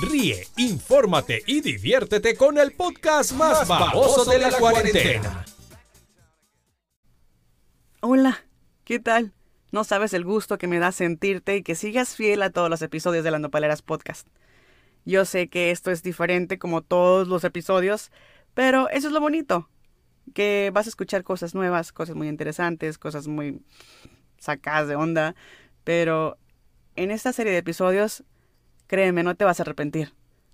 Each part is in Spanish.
Ríe, infórmate y diviértete con el podcast más, baboso de la, cuarentena. Hola, ¿qué tal? No sabes el gusto que me da sentirte y que sigas fiel a todos los episodios de las Nopaleras Podcast. Yo sé que esto es diferente como todos los episodios, pero eso es lo bonito, que vas a escuchar cosas nuevas, cosas muy interesantes, cosas muy sacadas de onda, pero en esta serie de episodios Créeme, no te vas a arrepentir.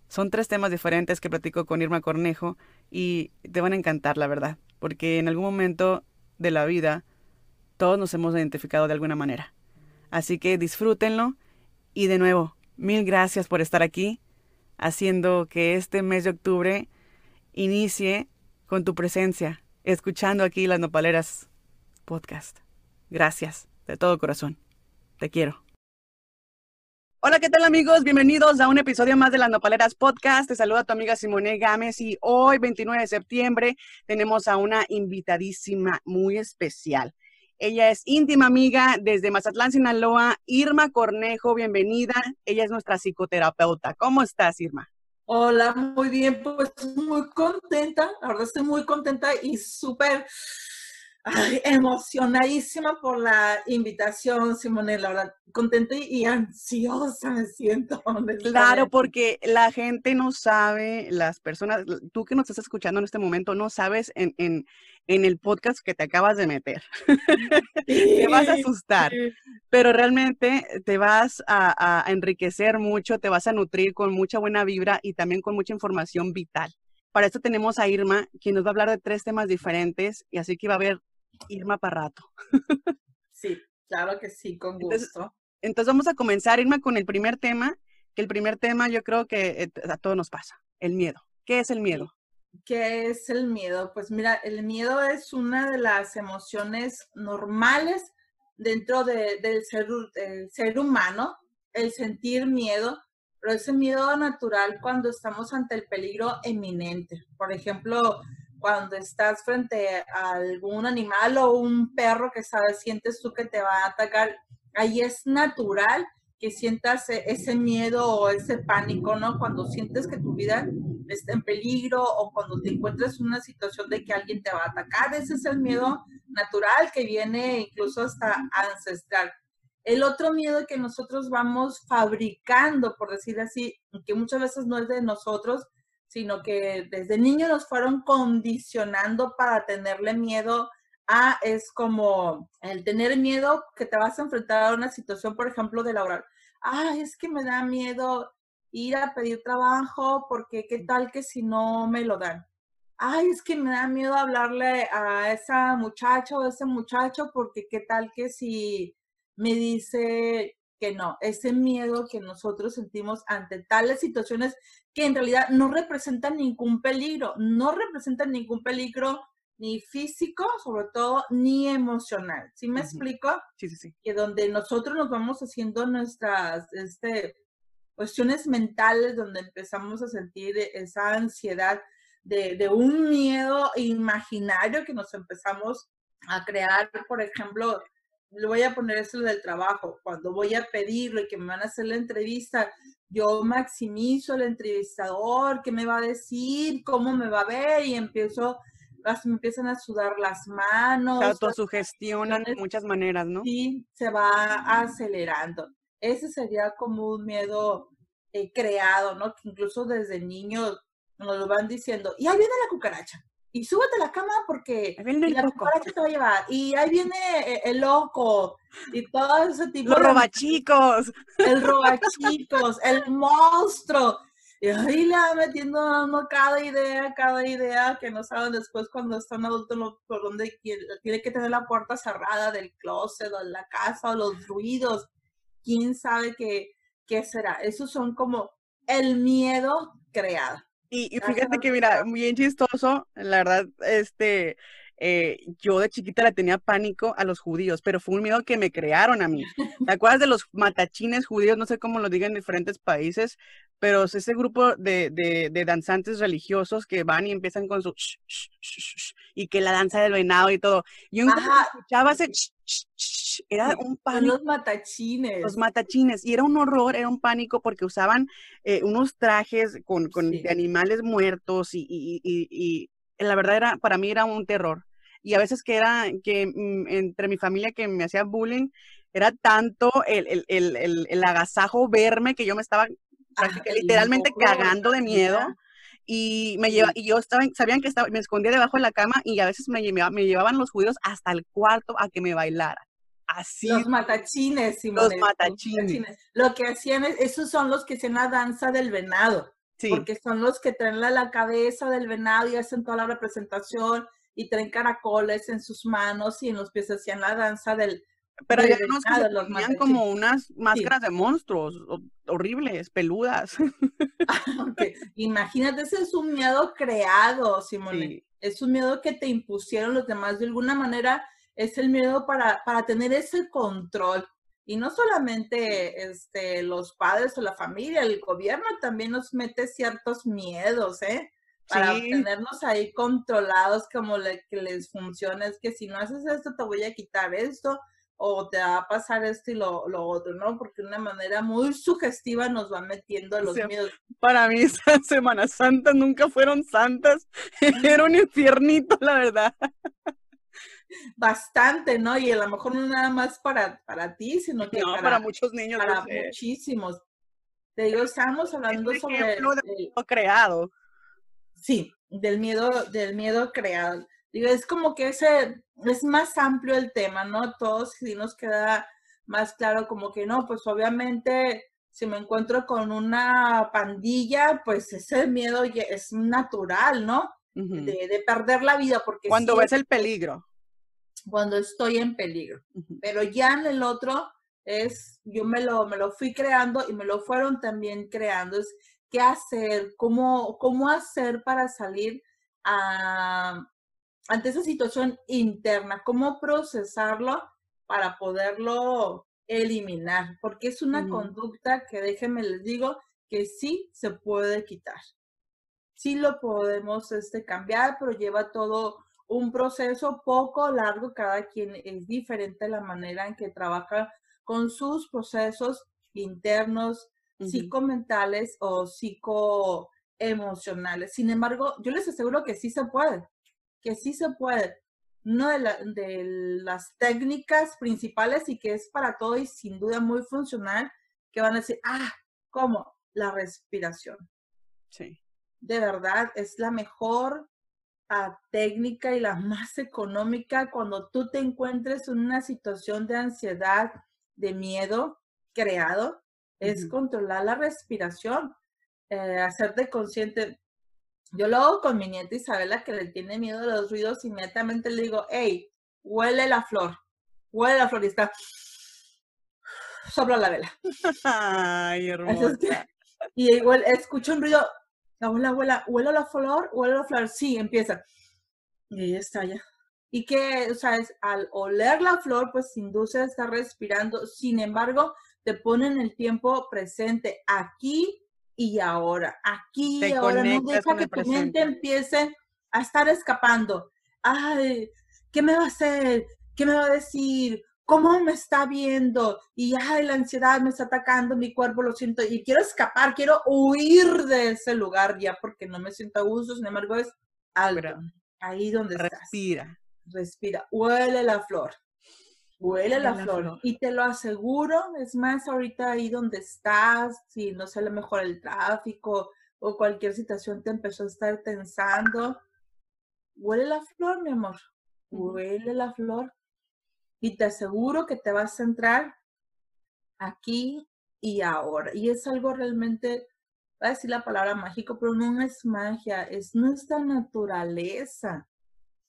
Son tres temas diferentes que platico con Irma Cornejo y te van a encantar, la verdad, porque en algún momento de la vida todos nos hemos identificado de alguna manera. Así que disfrútenlo y de nuevo, mil gracias por estar aquí, haciendo que este mes de octubre inicie con tu presencia, escuchando aquí las Nopaleras Podcast. Gracias, de todo corazón. Te quiero. Hola, ¿qué tal amigos? Bienvenidos a un episodio más de las Nopaleras Podcast. Te saluda tu amiga Simone Gámez y hoy, 29 de septiembre, tenemos a una invitadísima muy especial. Ella es íntima amiga desde Mazatlán, Sinaloa, Irma Cornejo, bienvenida. Ella es nuestra psicoterapeuta. ¿Cómo estás, Irma? Hola, muy bien, pues muy contenta, la verdad estoy muy contenta y súper emocionadísima por la invitación, Simone, la verdad, contenta y ansiosa me siento. Claro, porque la gente no sabe, las personas, tú que nos estás escuchando en este momento, no sabes en, en, en el podcast que te acabas de meter. te vas a asustar, pero realmente te vas a, a enriquecer mucho, te vas a nutrir con mucha buena vibra y también con mucha información vital. Para esto tenemos a Irma, quien nos va a hablar de tres temas diferentes, y así que va a haber Irma Parrato. sí, claro que sí, con gusto. Entonces, vamos a comenzar, Irma, con el primer tema, que el primer tema yo creo que eh, a todos nos pasa, el miedo. ¿Qué es el miedo? ¿Qué es el miedo? Pues mira, el miedo es una de las emociones normales dentro del, ser, del ser humano, el sentir miedo, pero ese miedo natural cuando estamos ante el peligro eminente. Por ejemplo, cuando estás frente a algún animal o un perro que sabes, sientes tú que te va a atacar, ahí es natural que sientas e-, ese miedo o ese pánico, ¿no? Cuando sientes que tu vida está en peligro o cuando te encuentras en una situación de que alguien te va a atacar, ese es el miedo natural que viene incluso hasta ancestral. El otro miedo que nosotros vamos fabricando, por decir así, que muchas veces no es de nosotros, sino que desde niño nos fueron condicionando para tenerle miedo a, es como el tener miedo que te vas a enfrentar a una situación, por ejemplo, de laboral. Ah, es que me da miedo ir a pedir trabajo porque qué tal que si no me lo dan. Ay, es que me da miedo hablarle a esa muchacha o a ese muchacho porque qué tal que si me dice que no, ese miedo que nosotros sentimos ante tales situaciones que en realidad no representan ningún peligro, no representan ningún peligro ni físico, sobre todo, ni emocional. ¿Sí me explico? Sí, sí, sí. Que donde nosotros nos vamos haciendo nuestras este, cuestiones mentales, donde empezamos a sentir esa ansiedad de, de un miedo imaginario que nos empezamos a crear, por ejemplo, le voy a poner eso del trabajo, cuando voy a pedirlo y que me van a hacer la entrevista, yo maximizo el entrevistador, qué me va a decir, cómo me va a ver y empiezo, me empiezan a sudar las manos. Se autosugestionan de muchas maneras, ¿no? Sí, se va acelerando. Ese sería como un miedo eh, creado, ¿no? Que incluso desde niños nos lo van diciendo, y ahí viene la cucaracha y súbete a la cama porque la cucaracha te va a llevar. Y ahí viene eh, el loco y todo ese tipo Los robachicos. El robachicos, el monstruo. Y ahí le va metiendo cada idea, cada idea que no saben después cuando están adultos por donde tiene que tener la puerta cerrada del closet o de la casa o los ruidos. ¿Quién sabe qué, qué será? Esos son como el miedo creado. Y, fíjate que, mira, bien chistoso, la verdad, este, eh, yo de chiquita le tenía pánico a los judíos, pero fue un miedo que me crearon a mí. ¿Te acuerdas de los matachines judíos? No sé cómo lo digan en diferentes países, pero es ese grupo de, de, de danzantes religiosos que van y empiezan con su y que la danza del venado y todo. Y un escuchaba ese era un pánico. Los matachines. Los matachines. Y era un horror, era un pánico porque usaban eh, unos trajes con, con de animales muertos y, y, y, y, la verdad era, para mí era un terror. Y a veces que era, que mm, entre mi familia que me hacía bullying, era tanto el, el, el, el agasajo verme que yo me estaba literalmente cagando de miedo y me lleva, y yo estaba, sabían que estaba, me escondía debajo de la cama y a veces me, me llevaban los judíos hasta el cuarto a que me bailara. Así. Los matachines, Los matachines. Lo que hacían, esos son los que hacían la danza del venado. Porque son los que traen la, la cabeza del venado y hacen toda la representación y traen caracoles en sus manos y en los pies hacían la danza del, pero unos que se como unas máscaras de monstruos horribles, peludas. Imagínate, ese es un miedo creado, Simone. Es un miedo que te impusieron los demás. De alguna manera, es el miedo para, para tener ese control. Y no solamente este, los padres o la familia, el gobierno también nos mete ciertos miedos, ¿eh? Para tenernos ahí controlados como le, que les funciona. Es que si no haces esto, te voy a quitar esto o te va a pasar esto y lo, lo otro, ¿no? Porque de una manera muy sugestiva nos va metiendo los miedos. Para mí esas Semanas Santas nunca fueron santas, era un infiernito, la verdad. Bastante, ¿no? Y a lo mejor no nada más para, para ti, sino que para, muchos niños. Para muchísimos. Te digo, estamos hablando sobre... lo creado. Sí, del miedo, del miedo creado. Digo, es como que ese, es más amplio el tema, ¿no? Todos sí nos queda más claro como que no, pues obviamente si me encuentro con una pandilla, pues ese miedo es natural, ¿no? de, perder la vida, porque... Cuando ves el peligro. Cuando estoy en peligro. Pero ya en el otro es, yo me lo, me lo fui creando y me lo fueron también creando, es qué hacer, cómo, cómo hacer para salir a, ante esa situación interna, cómo procesarlo para poderlo eliminar, porque es una conducta que déjenme les digo que sí se puede quitar. Sí lo podemos este, cambiar, pero lleva todo un proceso poco largo, cada quien es diferente la manera en que trabaja con sus procesos internos, psicomentales o psicoemocionales. Sin embargo, yo les aseguro que sí se puede que sí se puede. Una de, las técnicas principales y que es para todo y sin duda muy funcional, que van a decir, ah, ¿cómo? La respiración. Sí. De verdad, es la mejor ah, técnica y la más económica cuando tú te encuentres en una situación de ansiedad, de miedo creado, es controlar la respiración, eh, hacerte consciente, yo lo hago con mi nieta Isabela, que le tiene miedo a los ruidos, inmediatamente le digo, hey, huele la flor, huele la flor y está, sopla la vela. Ay, hermosa. y igual escucho un ruido, abuela, abuela, huele la flor, huele la flor, sí, empieza. Y está ya. Y que, o sea, es, al oler la flor, pues induce a estar respirando. Sin embargo, te pone en el tiempo presente, aquí y ahora, aquí y ahora, no deja que tu mente empiece a estar escapando. Ay, ¿qué me va a hacer? ¿Qué me va a decir? ¿Cómo me está viendo? Y ay, la ansiedad me está atacando mi cuerpo, lo siento, y quiero escapar, quiero huir de ese lugar ya porque no me siento a gusto, sin embargo es algo. Ahí donde Respira. Respira. Huele la flor. Huele la, flor. Y te lo aseguro, es más, ahorita ahí donde estás, si no sale mejor el tráfico o cualquier situación te empezó a estar tensando, huele la flor, mi amor. Huele la flor. Y te aseguro que te vas a entrar aquí y ahora. Y es algo realmente, voy a decir la palabra mágico, pero no es magia, es nuestra naturaleza.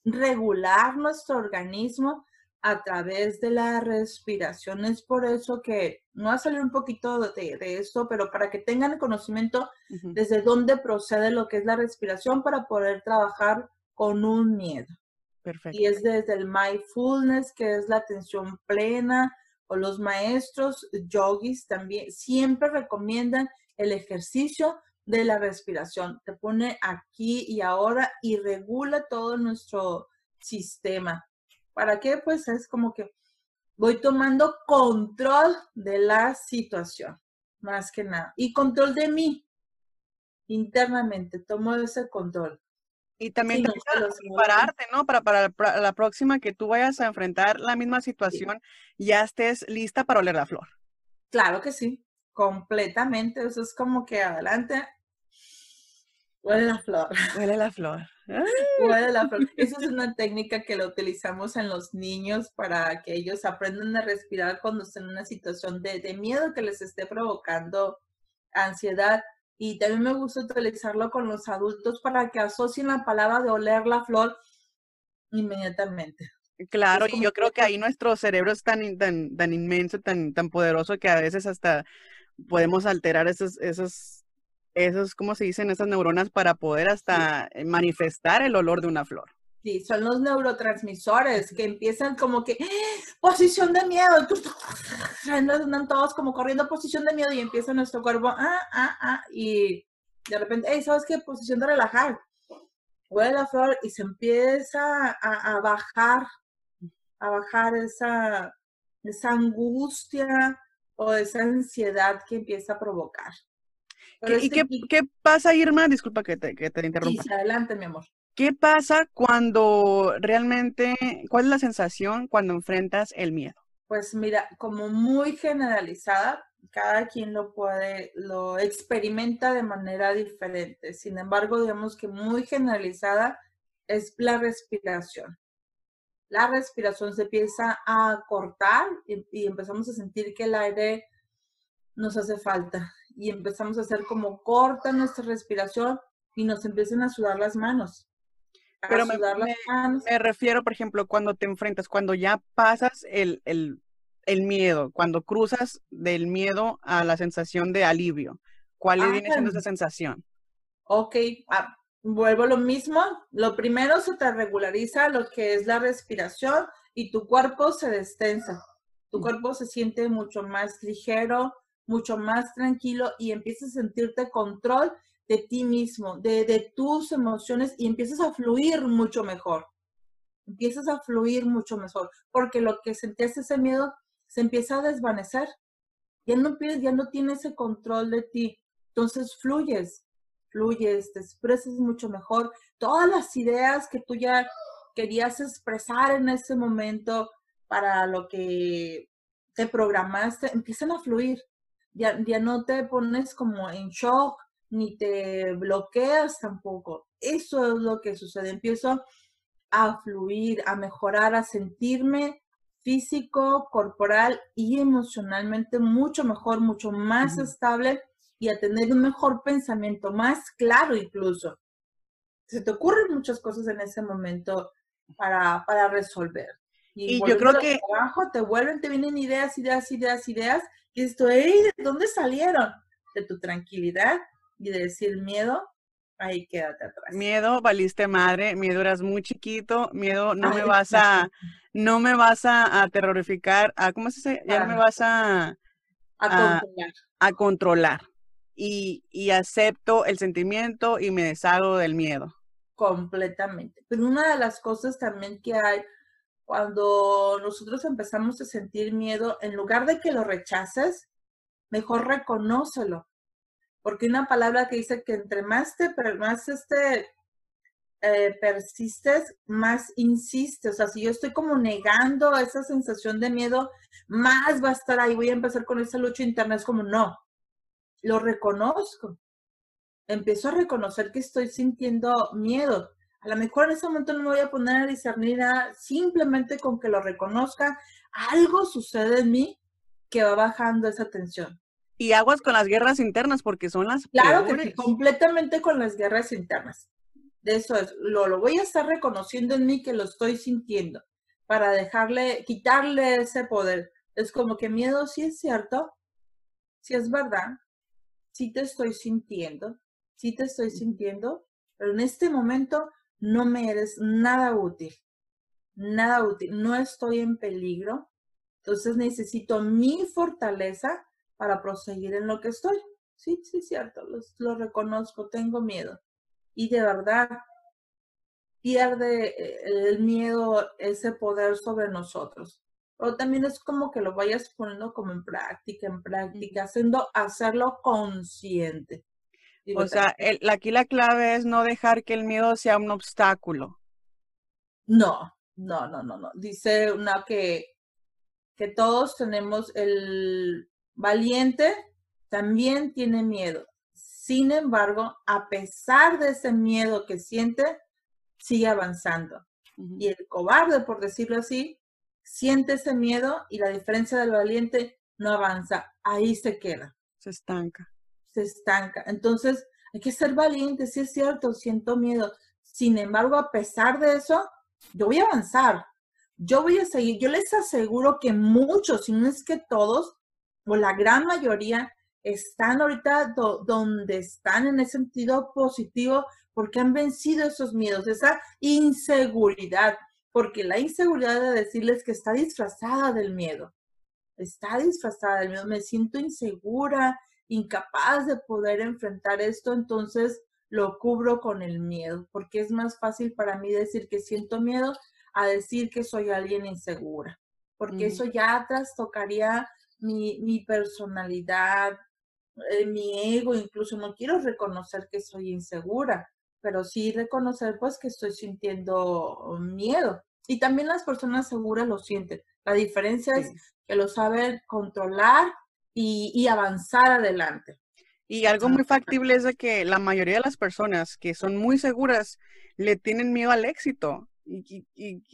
Regular nuestro organismo a través de la respiración. Es por eso que no va a salir un poquito de, de esto, pero para que tengan el conocimiento desde dónde procede lo que es la respiración para poder trabajar con un miedo. Perfecto. Y es desde el mindfulness, que es la atención plena, o los maestros yogis también siempre recomiendan el ejercicio de la respiración. Te pone aquí y ahora y regula todo nuestro sistema. ¿Para qué? Pues es como que voy tomando control de la situación, más que nada, y control de mí internamente, tomo ese control. Y también prepararte, ¿no? Para, para, la próxima que tú vayas a enfrentar la misma situación, ya estés lista para oler la flor. Claro que sí, completamente. Eso es como que adelante, huele la flor. Huele la flor. Huele la flor. Esa es una técnica que la utilizamos en los niños para que ellos aprendan a respirar cuando estén en una situación de, de miedo que les esté provocando ansiedad y también me gusta utilizarlo con los adultos para que asocien la palabra de oler la flor inmediatamente. Claro, y yo creo que ahí nuestro cerebro es tan, tan, tan inmenso, tan, tan poderoso que a veces hasta podemos alterar esos, esos, esos, ¿cómo se dicen? Esas neuronas para poder hasta manifestar el olor de una flor. Sí, son los neurotransmisores que empiezan como que posición de miedo, andan todos como corriendo posición de miedo y empieza nuestro cuerpo, ah, ah, ah, y de repente, hey, ¿sabes qué? Posición de relajar. Huele la flor y se empieza a, bajar, a bajar esa, esa angustia o esa ansiedad que empieza a provocar. ¿Y qué, qué, pasa, Irma? Disculpa que te, que te interrumpa. Sí, adelante, mi amor. ¿Qué pasa cuando realmente, cuál es la sensación cuando enfrentas el miedo? Pues mira, como muy generalizada, cada quien lo puede, lo experimenta de manera diferente. Sin embargo, digamos que muy generalizada es la respiración. La respiración se empieza a cortar y, y empezamos a sentir que el aire nos hace falta y empezamos a hacer como corta nuestra respiración y nos empiezan a sudar las manos pero me, refiero, por ejemplo, cuando te enfrentas, cuando ya pasas el, miedo, cuando cruzas del miedo a la sensación de alivio. ¿Cuál ah, viene siendo esa sensación? Ok, ah, vuelvo a lo mismo. Lo primero se te regulariza lo que es la respiración y tu cuerpo se destensa. Tu mm. cuerpo se siente mucho más ligero, mucho más tranquilo y empiezas a sentirte control de ti mismo, de, tus emociones y empiezas a fluir mucho mejor. Empiezas a fluir mucho mejor, porque lo que sentías ese miedo se empieza a desvanecer. Ya no, ya no tienes ese control de ti. Entonces fluyes, fluyes, te expresas mucho mejor. Todas las ideas que tú ya querías expresar en ese momento para lo que te programaste, empiezan a fluir. Ya, ya no te pones como en shock, ni te bloqueas tampoco. Eso es lo que sucede. Empiezo a fluir, a mejorar, a sentirme físico, corporal y emocionalmente mucho mejor, mucho más estable y a tener un mejor pensamiento, más claro incluso. Se te ocurren muchas cosas en ese momento para, para resolver. Y, yo creo que... Abajo te vuelven, te vienen ideas, ideas, ideas, ideas, y esto, ¿de dónde salieron? De tu tranquilidad, y decir miedo, ahí quédate atrás. Miedo, valiste madre, miedo eras muy chiquito, miedo no me vas a, no me vas a, terrorificar, a, ¿cómo se dice? Ya no me vas a, a, controlar. A controlar. Y, y acepto el sentimiento y me deshago del miedo. Completamente. Pero una de las cosas también que hay cuando nosotros empezamos a sentir miedo, en lugar de que lo rechaces, mejor reconócelo porque una palabra que dice que entre más te, más este, eh, persistes, más insistes. O sea, si yo estoy como negando esa sensación de miedo, más va a estar ahí. Voy a empezar con esa lucha interna. Es como, no, lo reconozco. Empiezo a reconocer que estoy sintiendo miedo. A lo mejor en ese momento no me voy a poner a discernir nada, simplemente con que lo reconozca, algo sucede en mí que va bajando esa tensión. Y aguas con las guerras internas, porque son las Claro que completamente con las guerras internas. De eso es, lo, lo voy a estar reconociendo en mí que lo estoy sintiendo, para dejarle, quitarle ese poder. Es como que miedo sí es cierto, sí es verdad, sí te estoy sintiendo, sí te estoy sintiendo, pero en este momento no me eres nada útil, nada útil, no estoy en peligro, entonces necesito mi fortaleza para proseguir en lo que estoy. Sí, sí, cierto, lo, reconozco, tengo miedo. Y de verdad, pierde eh, el miedo ese poder sobre nosotros. pero también es como que lo vayas poniendo como en práctica, en práctica, haciendo, hacerlo consciente. o sea, aquí la clave es no dejar que el miedo sea un obstáculo. No, no, no, no, no. Dice una que, que todos tenemos el valiente, también tiene miedo. Sin embargo, a pesar de ese miedo que siente, sigue avanzando. Y el cobarde, por decirlo así, siente ese miedo y la diferencia del valiente no avanza, ahí se queda. Se estanca. Se estanca. Entonces, hay que ser valiente, sí es cierto, siento miedo. Sin embargo, a pesar de eso, yo voy a avanzar. Yo voy a seguir. Yo les aseguro que muchos, si no es que todos, o la gran mayoría, están ahorita donde están en ese sentido positivo porque han vencido esos miedos, esa inseguridad porque la inseguridad de decirles que está disfrazada del miedo, está disfrazada del miedo, me siento insegura, incapaz de poder enfrentar esto, entonces lo cubro con el miedo, porque es más fácil para mí decir que siento miedo a decir que soy alguien insegura, porque eso ya trastocaría mi, mi personalidad, eh, mi ego, incluso no quiero reconocer que soy insegura pero sí reconocer pues que estoy sintiendo miedo. Y también las personas seguras lo sienten. La diferencia es que lo saben controlar y, avanzar adelante. Y algo muy factible es de que la mayoría de las personas que son muy seguras le tienen miedo al éxito. Y,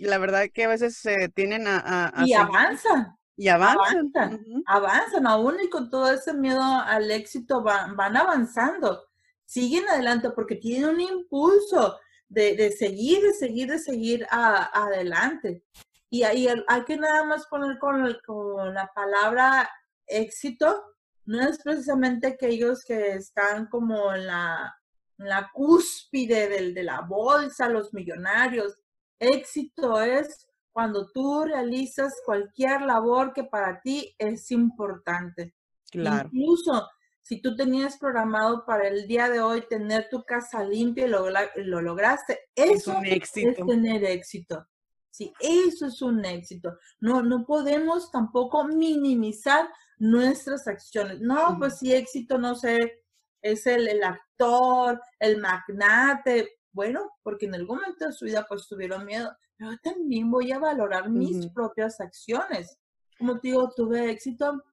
la verdad que a veces se tienen a... y avanzan. Y avanzan. Avanzan, aún y con todo ese miedo al éxito van, van avanzando siguen adelante porque tienen un impulso de, seguir, de seguir, de seguir adelante. Y ahí hay que nada más poner con, con la palabra éxito, no es precisamente aquellos que están como en la, la cúspide del, de la bolsa, los millonarios. Éxito es cuando tú realizas cualquier labor que para ti es importante. Claro. Incluso si tú tenías programado para el día de hoy tener tu casa limpia y lo, lograste, eso es, tener éxito. Sí, eso es un éxito. No, no podemos tampoco minimizar nuestras acciones. No, pues si éxito, no sé, es el, el, actor, el magnate. Bueno, porque en algún momento de su vida pues tuvieron miedo. Pero también voy a valorar mis propias acciones. Como te digo, tuve éxito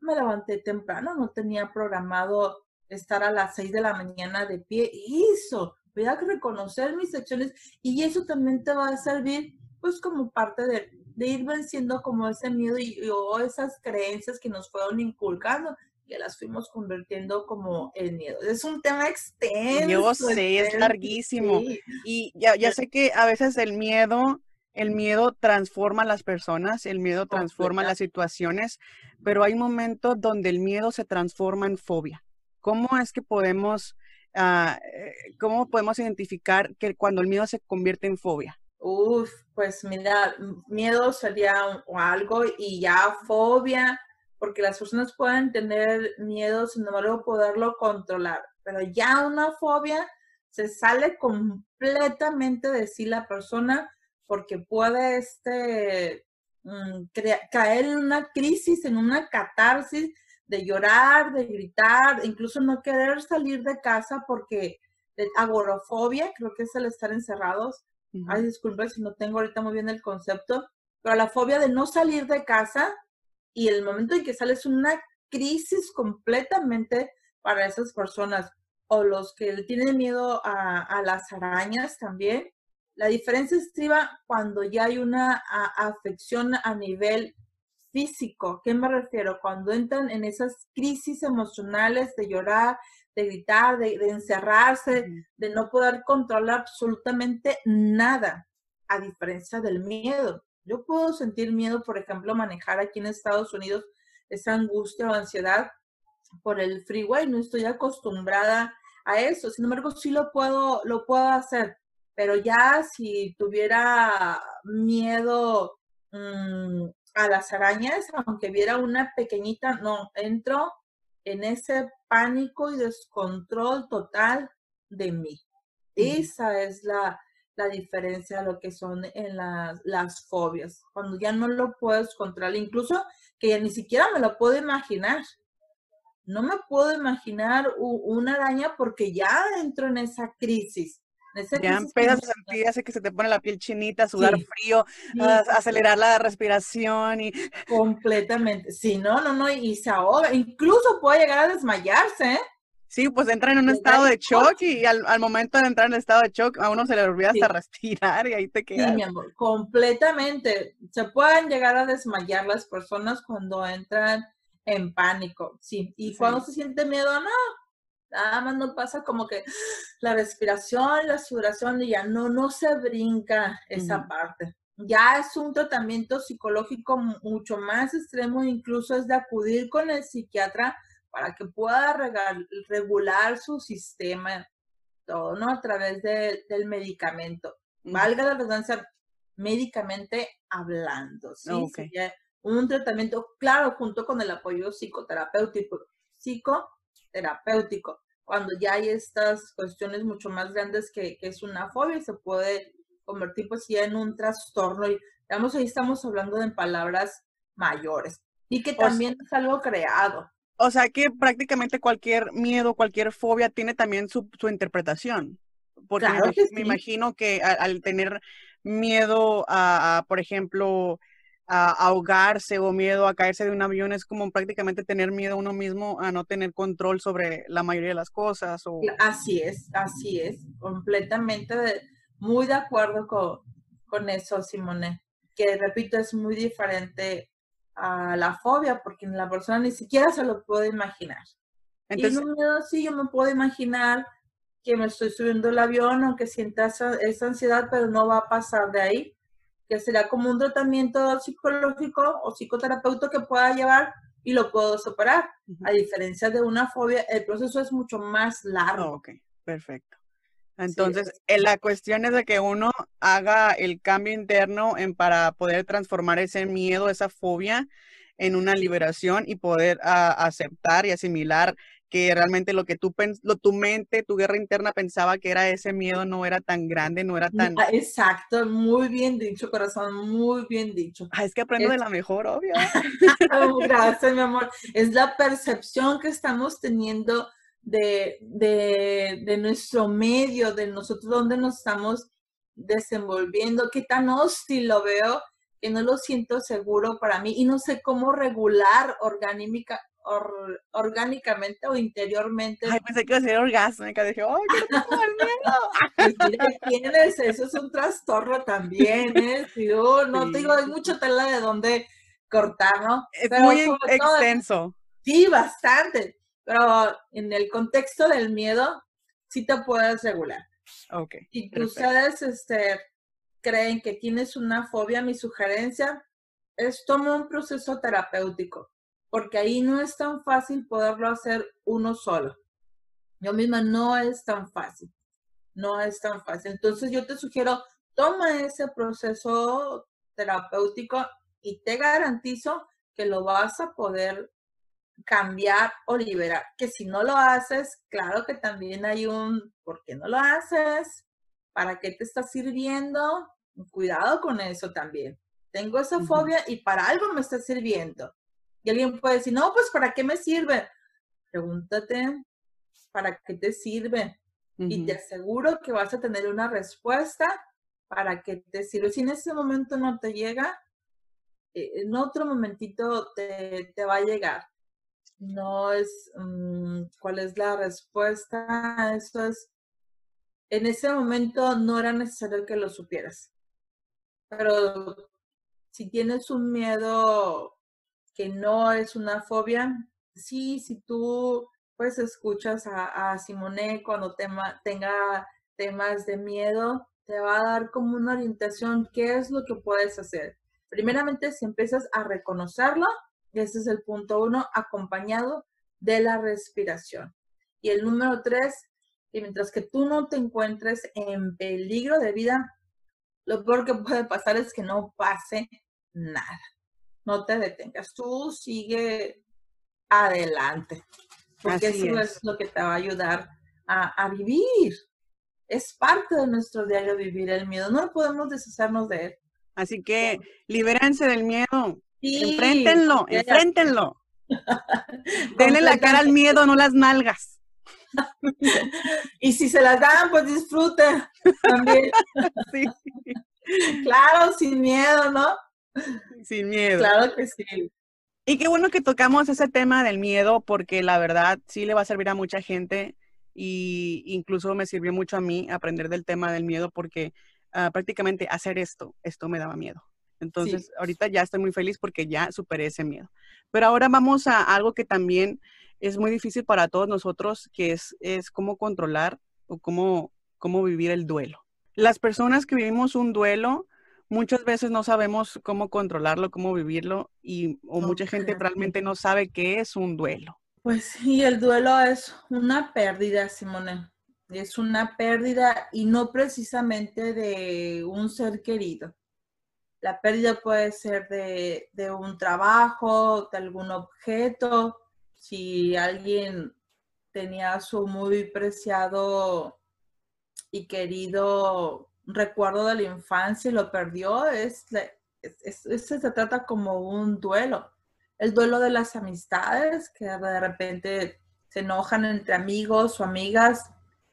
me levanté temprano, no tenía programado estar a las 6 de la mañana de pie. Hizo, voy a reconocer mis acciones y eso también te va a servir pues como parte de, ir venciendo como ese miedo y, o esas creencias que nos fueron inculcando que las fuimos convirtiendo como el miedo. Es un tema extenso. Yo sé, es larguísimo. Y ya, ya sé que a veces el miedo el miedo transforma a las personas, el miedo transforma las situaciones, pero hay momentos donde el miedo se transforma en fobia. ¿Cómo es que podemos, eh, cómo podemos identificar que cuando el miedo se convierte en fobia? Uf, pues mira, miedo sería algo y ya fobia, porque las personas pueden tener miedo, sin embargo, poderlo controlar, pero ya una fobia se sale completamente de sí la persona porque puede este, mm, caer en una crisis, en una catarsis de llorar, de gritar, incluso no querer salir de casa porque agorofobia, creo que es el estar encerrados. Ay, disculpe si no tengo ahorita muy bien el concepto, pero la fobia de no salir de casa y el momento en que sales una crisis completamente para esas personas o los que tienen miedo a, a las arañas también, la diferencia estriba cuando ya hay una afección a nivel físico. ¿Qué me refiero? Cuando entran en esas crisis emocionales de llorar, de gritar, de, encerrarse, de no poder controlar absolutamente nada, a diferencia del miedo. Yo puedo sentir miedo, por ejemplo, manejar aquí en Estados Unidos esa angustia o ansiedad por el freeway. No estoy acostumbrada a eso. Sin embargo, sí lo puedo, lo puedo hacer pero ya si tuviera miedo mm, a las arañas, aunque viera una pequeñita, no, entro en ese pánico y descontrol total de mí. Esa es la, la diferencia de lo que son en las, las fobias, cuando ya no lo puedes controlar, incluso que ya ni siquiera me lo puedo imaginar. No me puedo imaginar una araña porque ya entro en esa crisis. ya empiezas a sentir, hace que se te pone la piel chinita, sudar frío, acelerar la respiración y... Completamente. Sí, no, no, no, y se ahoga. Incluso puede llegar a desmayarse, ¿eh? Sí, pues entra en un estado de shock y al, momento de entrar en el estado de shock a uno se le olvida hasta respirar y ahí te quedas. Sí, mi amor, completamente. Se pueden llegar a desmayar las personas cuando entran en pánico, sí. Y cuando se siente miedo, no, nada más no pasa como que la respiración, la sudoración y ya no, no se brinca esa parte. Ya es un tratamiento psicológico mucho más extremo, incluso es de acudir con el psiquiatra para que pueda regular su sistema, todo, ¿no? A través de, del medicamento. Valga la redundancia, médicamente hablando, ¿sí? un tratamiento, claro, junto con el apoyo psicoterapéutico, psicoterapéutico. Cuando ya hay estas cuestiones mucho más grandes que, que es una fobia, se puede convertir pues ya en un trastorno. Y digamos, ahí estamos hablando de palabras mayores. Y que también es algo creado. O sea que prácticamente cualquier miedo, cualquier fobia tiene también su, su interpretación. Porque me, imagino que al, tener miedo a, por ejemplo, a ahogarse o miedo a caerse de un avión es como prácticamente tener miedo a uno mismo a no tener control sobre la mayoría de las cosas. O... Así es, así es, completamente muy de acuerdo con, con eso, Simone, que repito, es muy diferente a la fobia, porque la persona ni siquiera se lo puede imaginar. Entonces, y en un miedo sí, yo me puedo imaginar que me estoy subiendo el avión, aunque sienta esa, ansiedad, pero no va a pasar de ahí, que será como un tratamiento psicológico o psicoterapeuta que pueda llevar y lo puedo superar. A diferencia de una fobia, el proceso es mucho más largo. ok, perfecto. Entonces, eh, la cuestión es de que uno haga el cambio interno en, para poder transformar ese miedo, esa fobia en una liberación y poder ah, aceptar y asimilar que realmente lo que tú lo, tu mente, tu guerra interna pensaba que era ese miedo no era tan grande, no era tan... Exacto, muy bien dicho, corazón, muy bien dicho. Ah, es que aprendo de la mejor, obvio. Oh, gracias, mi amor. Es la percepción que estamos teniendo de, de, de nuestro medio, de nosotros, donde nos estamos desenvolviendo, qué tan hostil lo veo, que no lo siento seguro para mí y no sé cómo regular orgánica, orgánicamente o interiormente. Ay, pensé que iba a ser orgásmica. Dije, ¡ay, qué pues tienes, eso es un trastorno también, ¿eh? no te digo, hay mucha tela de donde cortar, ¿no? Es muy extenso. sí, bastante. Pero en el contexto del miedo, sí te puedes regular. Ok. Si ustedes este, creen que tienes una fobia, mi sugerencia es toma un proceso terapéutico, porque ahí no es tan fácil poderlo hacer uno solo. Yo misma no es tan fácil, no es tan fácil. Entonces yo te sugiero, toma ese proceso terapéutico y te garantizo que lo vas a poder cambiar o liberar. Que si no lo haces, claro que también hay un ¿por qué no lo haces? ¿Para qué te está sirviendo? Cuidado con eso también. Tengo esa fobia y para algo me está sirviendo. Y alguien puede decir, no, pues ¿para qué me sirve? Pregúntate, ¿para qué te sirve? Y te aseguro que vas a tener una respuesta para qué te sirve. Si en ese momento no te llega, eh, en otro momentito te, te va a llegar no es mm, cuál es la respuesta. Eso es, en ese momento no era necesario que lo supieras. Pero si tienes un miedo que no es una fobia, sí, si tú pues escuchas a, a Simone cuando tema, tenga temas de miedo, te va a dar como una orientación, qué es lo que puedes hacer. Primeramente, si empiezas a reconocerlo, ese es el punto uno, acompañado de la respiración. Y el número tres, y mientras que tú no te encuentres en peligro de vida, lo peor que puede pasar es que no pase nada. No te detengas. Tú sigue adelante. Porque eso es. lo que te va a ayudar a, vivir. es parte de nuestro diario vivir el miedo, no podemos deshacernos de él. Así que libérense del miedo, enfréntenlo, enfréntenlo. Denle la cara al miedo, no las nalgas. y si se las dan, pues disfruten también. sí. Claro, sin miedo, ¿no? Sin miedo. Claro que sí. Y qué bueno que tocamos ese tema del miedo, porque la verdad sí le va a servir a mucha gente y incluso me sirvió mucho a mí aprender del tema del miedo porque ah, prácticamente hacer esto, esto me daba miedo. Entonces, ahorita ya estoy muy feliz porque ya superé ese miedo. Pero ahora vamos a algo que también es muy difícil para todos nosotros, que es, es cómo controlar o cómo, cómo vivir el duelo. Las personas que vivimos un duelo, muchas veces no sabemos cómo controlarlo, cómo vivirlo, y o mucha gente realmente no sabe qué es un duelo. Pues sí, el duelo es una pérdida, Simone. Es una pérdida y no precisamente de un ser querido. La pérdida puede ser de, de un trabajo, de algún objeto. Si alguien tenía su muy preciado y querido recuerdo de la infancia y lo perdió, es, es, se trata como un duelo el duelo de las amistades, que de repente se enojan entre amigos o amigas,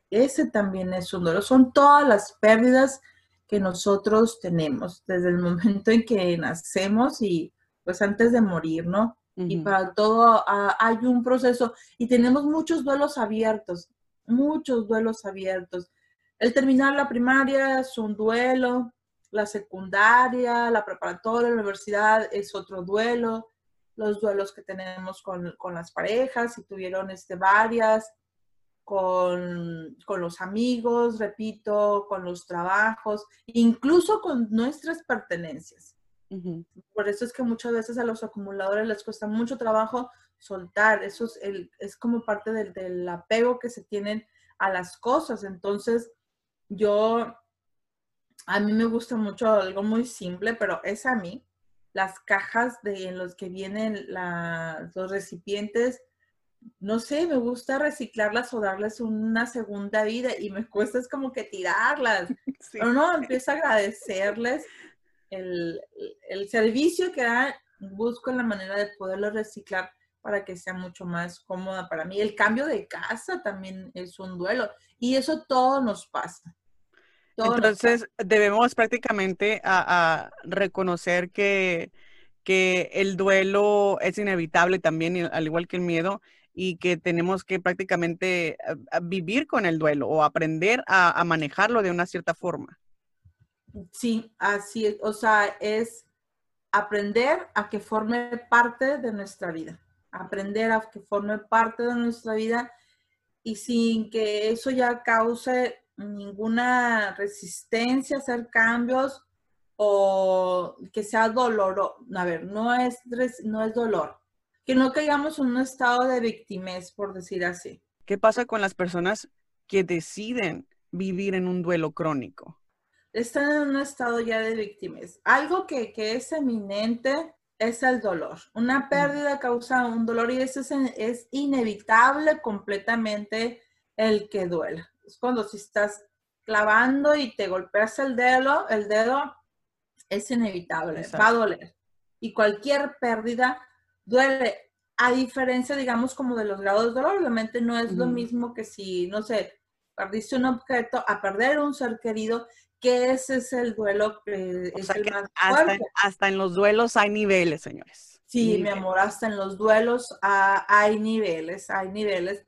ese también es un duelo. Son todas las pérdidas que nosotros tenemos desde el momento en que nacemos y pues antes de morir, ¿no? Y para todo ah, hay un proceso y tenemos muchos duelos abiertos, muchos duelos abiertos. El terminar la primaria es un duelo, la secundaria, la preparatoria, la universidad es otro duelo, los duelos que tenemos con, las parejas, si tuvieron este, varias, con, los amigos, repito, con los trabajos, incluso con nuestras pertenencias. Por eso es que muchas veces a los acumuladores les cuesta mucho trabajo soltar, eso es, el, es como parte del, del apego que se tienen a las cosas. Entonces, yo, a mí me gusta mucho algo muy simple, pero es a mí, las cajas de, en los que vienen los recipientes, no sé, me gusta reciclarlas o darles una segunda vida y me cuesta es como que tirarlas. Pero no, empiezo a agradecerles el, servicio que dan, busco la manera de poderlo reciclar para que sea mucho más cómoda para mí. El cambio de casa también es un duelo y eso todo nos pasa. Entonces, debemos prácticamente a, reconocer que, que, el duelo es inevitable también, al igual que el miedo, y que tenemos que prácticamente vivir con el duelo o aprender a, manejarlo de una cierta forma. Sí, así es. O sea, es aprender a que forme parte de nuestra vida. Aprender a que forme parte de nuestra vida y sin que eso ya cause ninguna resistencia a hacer cambios o que sea dolor. A ver, no es, no es dolor. Que no caigamos en un estado de victimez, por decir así. ¿Qué pasa con las personas que deciden vivir en un duelo crónico? Están en un estado ya de victimez. Algo que, es eminente es el dolor. Una pérdida causa un dolor y eso es, es inevitable completamente el que duela es cuando si estás clavando y te golpeas el dedo, el dedo es inevitable, va a doler. Y cualquier pérdida duele. A diferencia, digamos, como de los grados de dolor, obviamente no es lo mismo que si, no sé, perdiste un objeto a perder un ser querido, que ese es el duelo que es el más hasta, fuerte. hasta en los duelos hay niveles, señores. Sí, mi amor, hasta en los duelos ah, hay niveles, hay niveles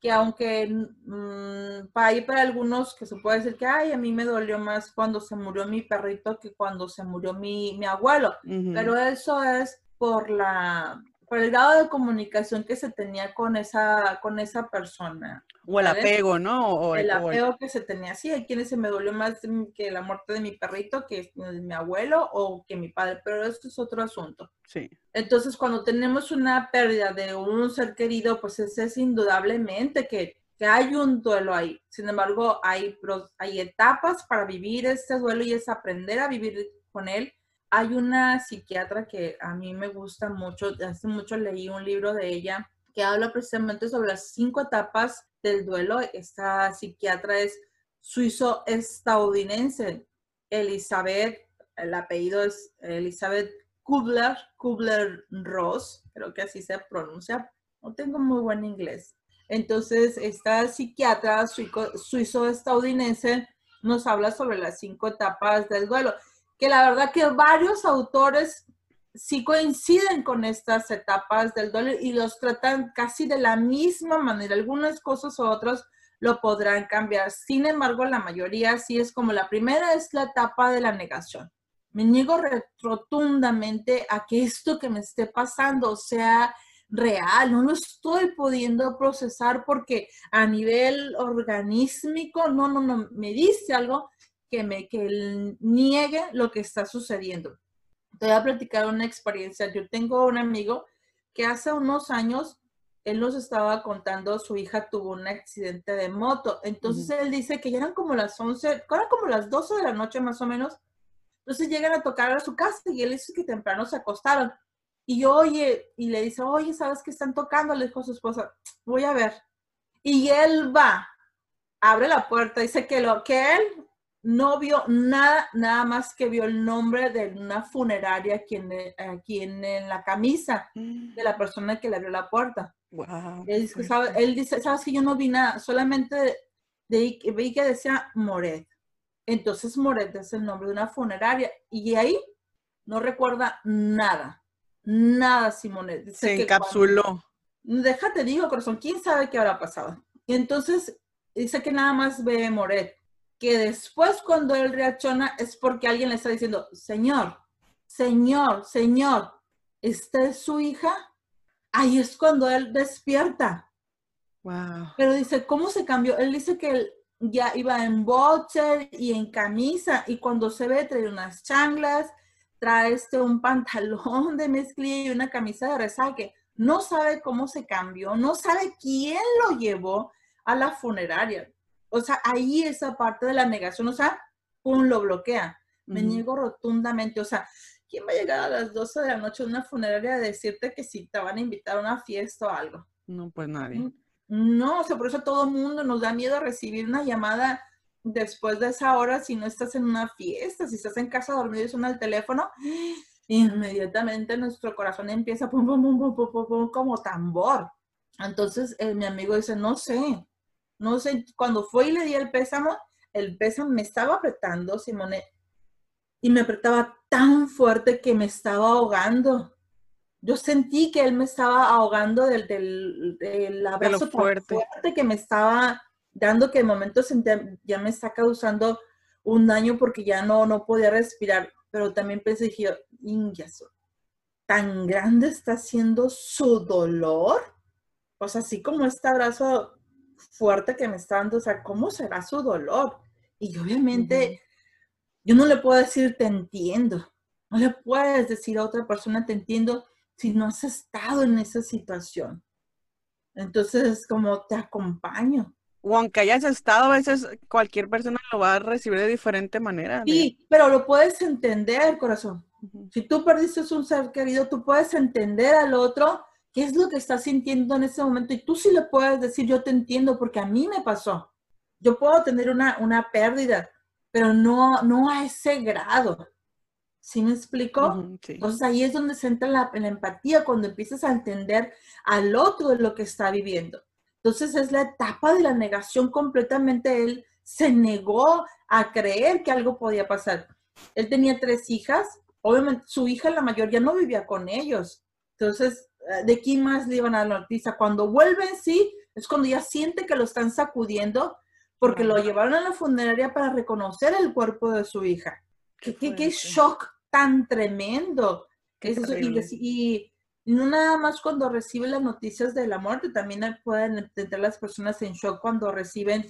que aunque mm, para, ahí para algunos que se puede decir que, ay, a mí me dolió más cuando se murió mi perrito que cuando se murió mi, mi abuelo, pero eso es por la por el grado de comunicación que se tenía con esa, con esa persona. O el apego, ¿no? O el, apego que se tenía. Sí, hay quienes se me dolió más que la muerte de mi perrito, que mi abuelo o que mi padre, pero esto es otro asunto. Sí. Entonces, cuando tenemos una pérdida de un ser querido, pues ese es indudablemente que, que hay un duelo ahí. Sin embargo, hay, hay etapas para vivir este duelo y es aprender a vivir con él hay una psiquiatra que a mí me gusta mucho, hace mucho leí un libro de ella que habla precisamente sobre las cinco etapas del duelo. Esta psiquiatra es suizo-estadounidense, Elizabeth, el apellido es Elizabeth Kubler, Kubler-Ross, creo que así se pronuncia, no tengo muy buen inglés. Entonces, esta psiquiatra suizo-estadounidense nos habla sobre las cinco etapas del duelo, que la verdad que varios autores sí coinciden con estas etapas del duelo y los tratan casi de la misma manera. Algunas cosas u otras lo podrán cambiar. Sin embargo, la mayoría sí es como la primera es la etapa de la negación. Me niego rotundamente a que esto que me esté pasando sea real, no lo estoy pudiendo procesar porque a nivel organísmico, no, no, no, me dice algo que me que niegue lo que está sucediendo. Te voy a platicar una experiencia. Yo tengo un amigo que hace unos años, él nos estaba contando, su hija tuvo un accidente de moto. Entonces él dice que ya eran como las 11, eran como las 12 de la noche más o menos. Entonces llegan a tocar a su casa y él dice que temprano se acostaron. Y yo, oye, y le dice, oye, ¿sabes qué están tocando? Le dijo a su esposa, voy a ver. Y él va, abre la puerta, dice que lo que él no vio nada, nada más que vio el nombre de una funeraria aquí en, aquí en, la camisa de la persona que le abrió la puerta. él, dice, ¿sabes? que yo no vi nada, solamente de, vi que decía Moret. Entonces Moret es el nombre de una funeraria y ahí no recuerda nada. Nada, Simone. Se encapsuló. déjate, digo, corazón, ¿quién sabe qué habrá pasado? Y entonces dice que nada más ve Moret, que después cuando él reacciona es porque alguien le está diciendo, Señor, Señor, Señor, ¿esta es su hija? Ahí es cuando él despierta. Wow. Pero dice, ¿cómo se cambió? Él dice que él ya iba en boxer y en camisa y cuando se ve trae unas changlas trae este un pantalón de mezclilla y una camisa de resaque. No sabe cómo se cambió, no sabe quién lo llevó a la funeraria. O sea, ahí esa parte de la negación, o sea, pum, lo bloquea. Me niego rotundamente, o sea, ¿quién va a llegar a las 12 de la noche a una funeraria a decirte que si te van a invitar a una fiesta o algo? No, pues nadie. No, o sea, por eso todo el mundo nos da miedo recibir una llamada después de esa hora, si no estás en una fiesta, si estás en casa dormido y suena el teléfono, inmediatamente nuestro corazón empieza pum, pum, pum, pum, pum, como tambor. Entonces eh, mi amigo dice, no sé, no sé, cuando fue y le di el pésamo, el pésamo me estaba apretando, Simone, y me apretaba tan fuerte que me estaba ahogando. Yo sentí que él me estaba ahogando del, del, del abrazo fuerte. fuerte que me estaba dando que de momento ya me está causando un daño porque ya no, no podía respirar, pero también pensé, dije, tan grande está siendo su dolor, o sea, así como este abrazo fuerte que me está dando, o sea, ¿cómo será su dolor? Y obviamente yo no le puedo decir te entiendo, no le puedes decir a otra persona te entiendo si no has estado en esa situación. Entonces, como te acompaño, o aunque hayas estado, a veces cualquier persona lo va a recibir de diferente manera. Sí, pero lo puedes entender, corazón. Si tú perdiste un ser querido, tú puedes entender al otro qué es lo que está sintiendo en ese momento y tú sí le puedes decir, yo te entiendo porque a mí me pasó. Yo puedo tener una, una pérdida, pero no, no a ese grado. ¿Sí me explico? Entonces ahí es donde se entra la, la empatía, cuando empiezas a entender al otro de lo que está viviendo. Entonces es la etapa de la negación completamente. Él se negó a creer que algo podía pasar. Él tenía tres hijas. Obviamente su hija, la mayor, ya no vivía con ellos. Entonces, ¿de quién más le iban a la noticia? Cuando vuelven, sí, es cuando ya siente que lo están sacudiendo porque lo llevaron a la funeraria para reconocer el cuerpo de su hija. Qué, qué, shock tan tremendo. y, y no nada más cuando reciben las noticias de la muerte, también pueden entrar las personas en shock cuando reciben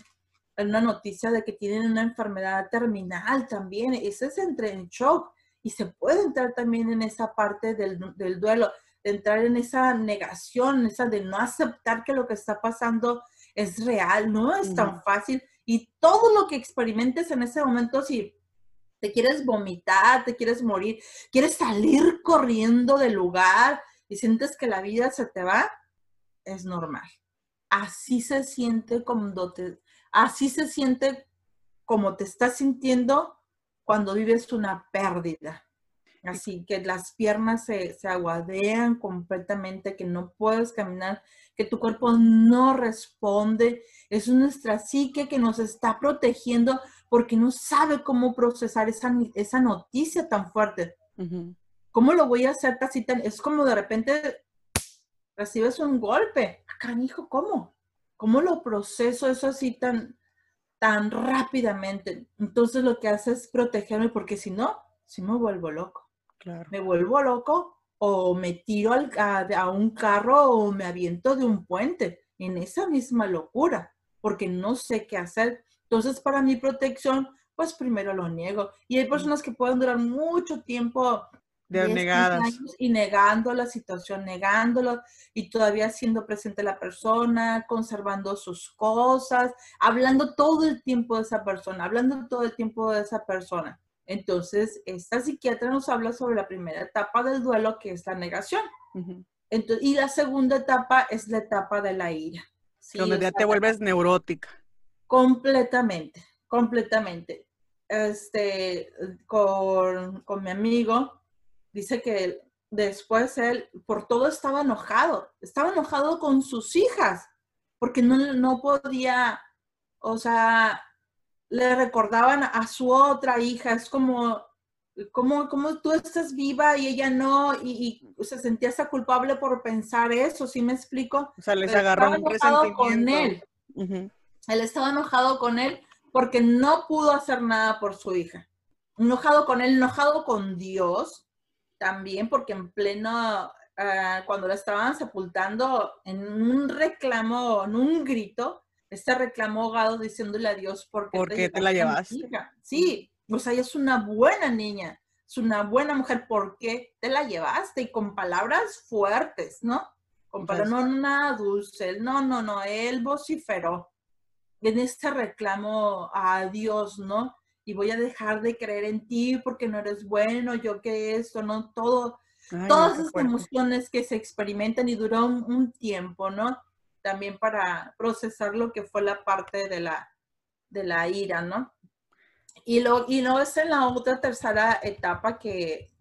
una noticia de que tienen una enfermedad terminal también. Ese es entre en shock y se puede entrar también en esa parte del, del duelo, entrar en esa negación, esa de no aceptar que lo que está pasando es real, no es tan fácil. Y todo lo que experimentes en ese momento, si te quieres vomitar, te quieres morir, quieres salir corriendo del lugar, y sientes que la vida se te va, es normal. Así se siente cuando te, así se siente como te estás sintiendo cuando vives una pérdida. Así que las piernas se, se aguadean completamente, que no puedes caminar, que tu cuerpo no responde. Es nuestra psique que nos está protegiendo porque no sabe cómo procesar esa, esa noticia tan fuerte. ¿Cómo lo voy a hacer así tan? Es como de repente recibes un golpe. Acá, hijo, ¿cómo? ¿Cómo lo proceso eso así tan, tan rápidamente? Entonces lo que hace es protegerme porque si no, si me vuelvo loco. Claro. Me vuelvo loco o me tiro al, a, un carro o me aviento de un puente en esa misma locura porque no sé qué hacer. Entonces, para mi protección, pues primero lo niego. Y hay personas que pueden durar mucho tiempo de negadas. y negando la situación, negándolo y todavía siendo presente la persona, conservando sus cosas, hablando todo el tiempo de esa persona, hablando todo el tiempo de esa persona. Entonces, esta psiquiatra nos habla sobre la primera etapa del duelo, que es la negación. y la segunda etapa es la etapa de la ira. Donde ya te vuelves neurótica. Completamente, completamente. Este, con, con mi amigo, dice que después él por todo estaba enojado, estaba enojado con sus hijas, porque no, no podía, o sea, le recordaban a su otra hija, es como, como, como tú estás viva y ella no, y, se sentía hasta culpable por pensar eso, ¿sí me explico? O sea, les agarró un resentimiento. Con él. Él estaba enojado con él porque no pudo hacer nada por su hija. Enojado con él, enojado con Dios, también porque en pleno, ah, cuando la estaban sepultando, en un reclamo, en un grito, este reclamo ahogado diciéndole a Dios, ¿por qué, te, la llevas? Sí, o sea, ella es una buena niña, es una buena mujer, ¿por qué te la llevaste? Y con palabras fuertes, ¿no? Con palabras, no nada dulce, no, no, no, él vociferó en este reclamo a Dios, ¿no? Y voy a dejar de creer en ti porque no eres bueno, yo que esto, ¿no? Todo, todas esas emociones que se experimentan y duró un tiempo, ¿no? También para procesar lo que fue la parte de la, de la ira, ¿no? Y lo, y no es en la otra tercera etapa que,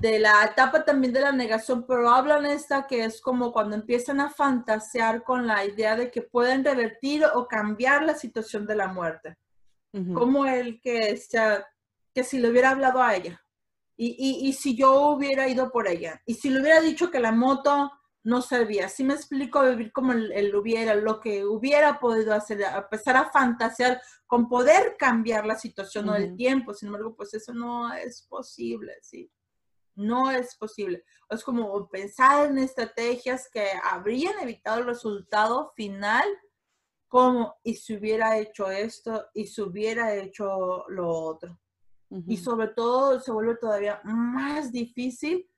de la etapa también de la negación, pero hablan esta que es como cuando empiezan a fantasear con la idea de que pueden revertir o cambiar la situación de la muerte. Como el que, sea, que si le hubiera hablado a ella, y, y, y, si yo hubiera ido por ella, y si le hubiera dicho que la moto no servía. Si me explico, vivir como él, hubiera, lo que hubiera podido hacer, empezar a fantasear con poder cambiar la situación o el tiempo. Sin embargo, pues eso no es posible, ¿sí? No es posible. Es como pensar en estrategias que habrían evitado el resultado final, como y si hubiera hecho esto y si hubiera hecho lo otro. Y sobre todo se vuelve todavía más difícil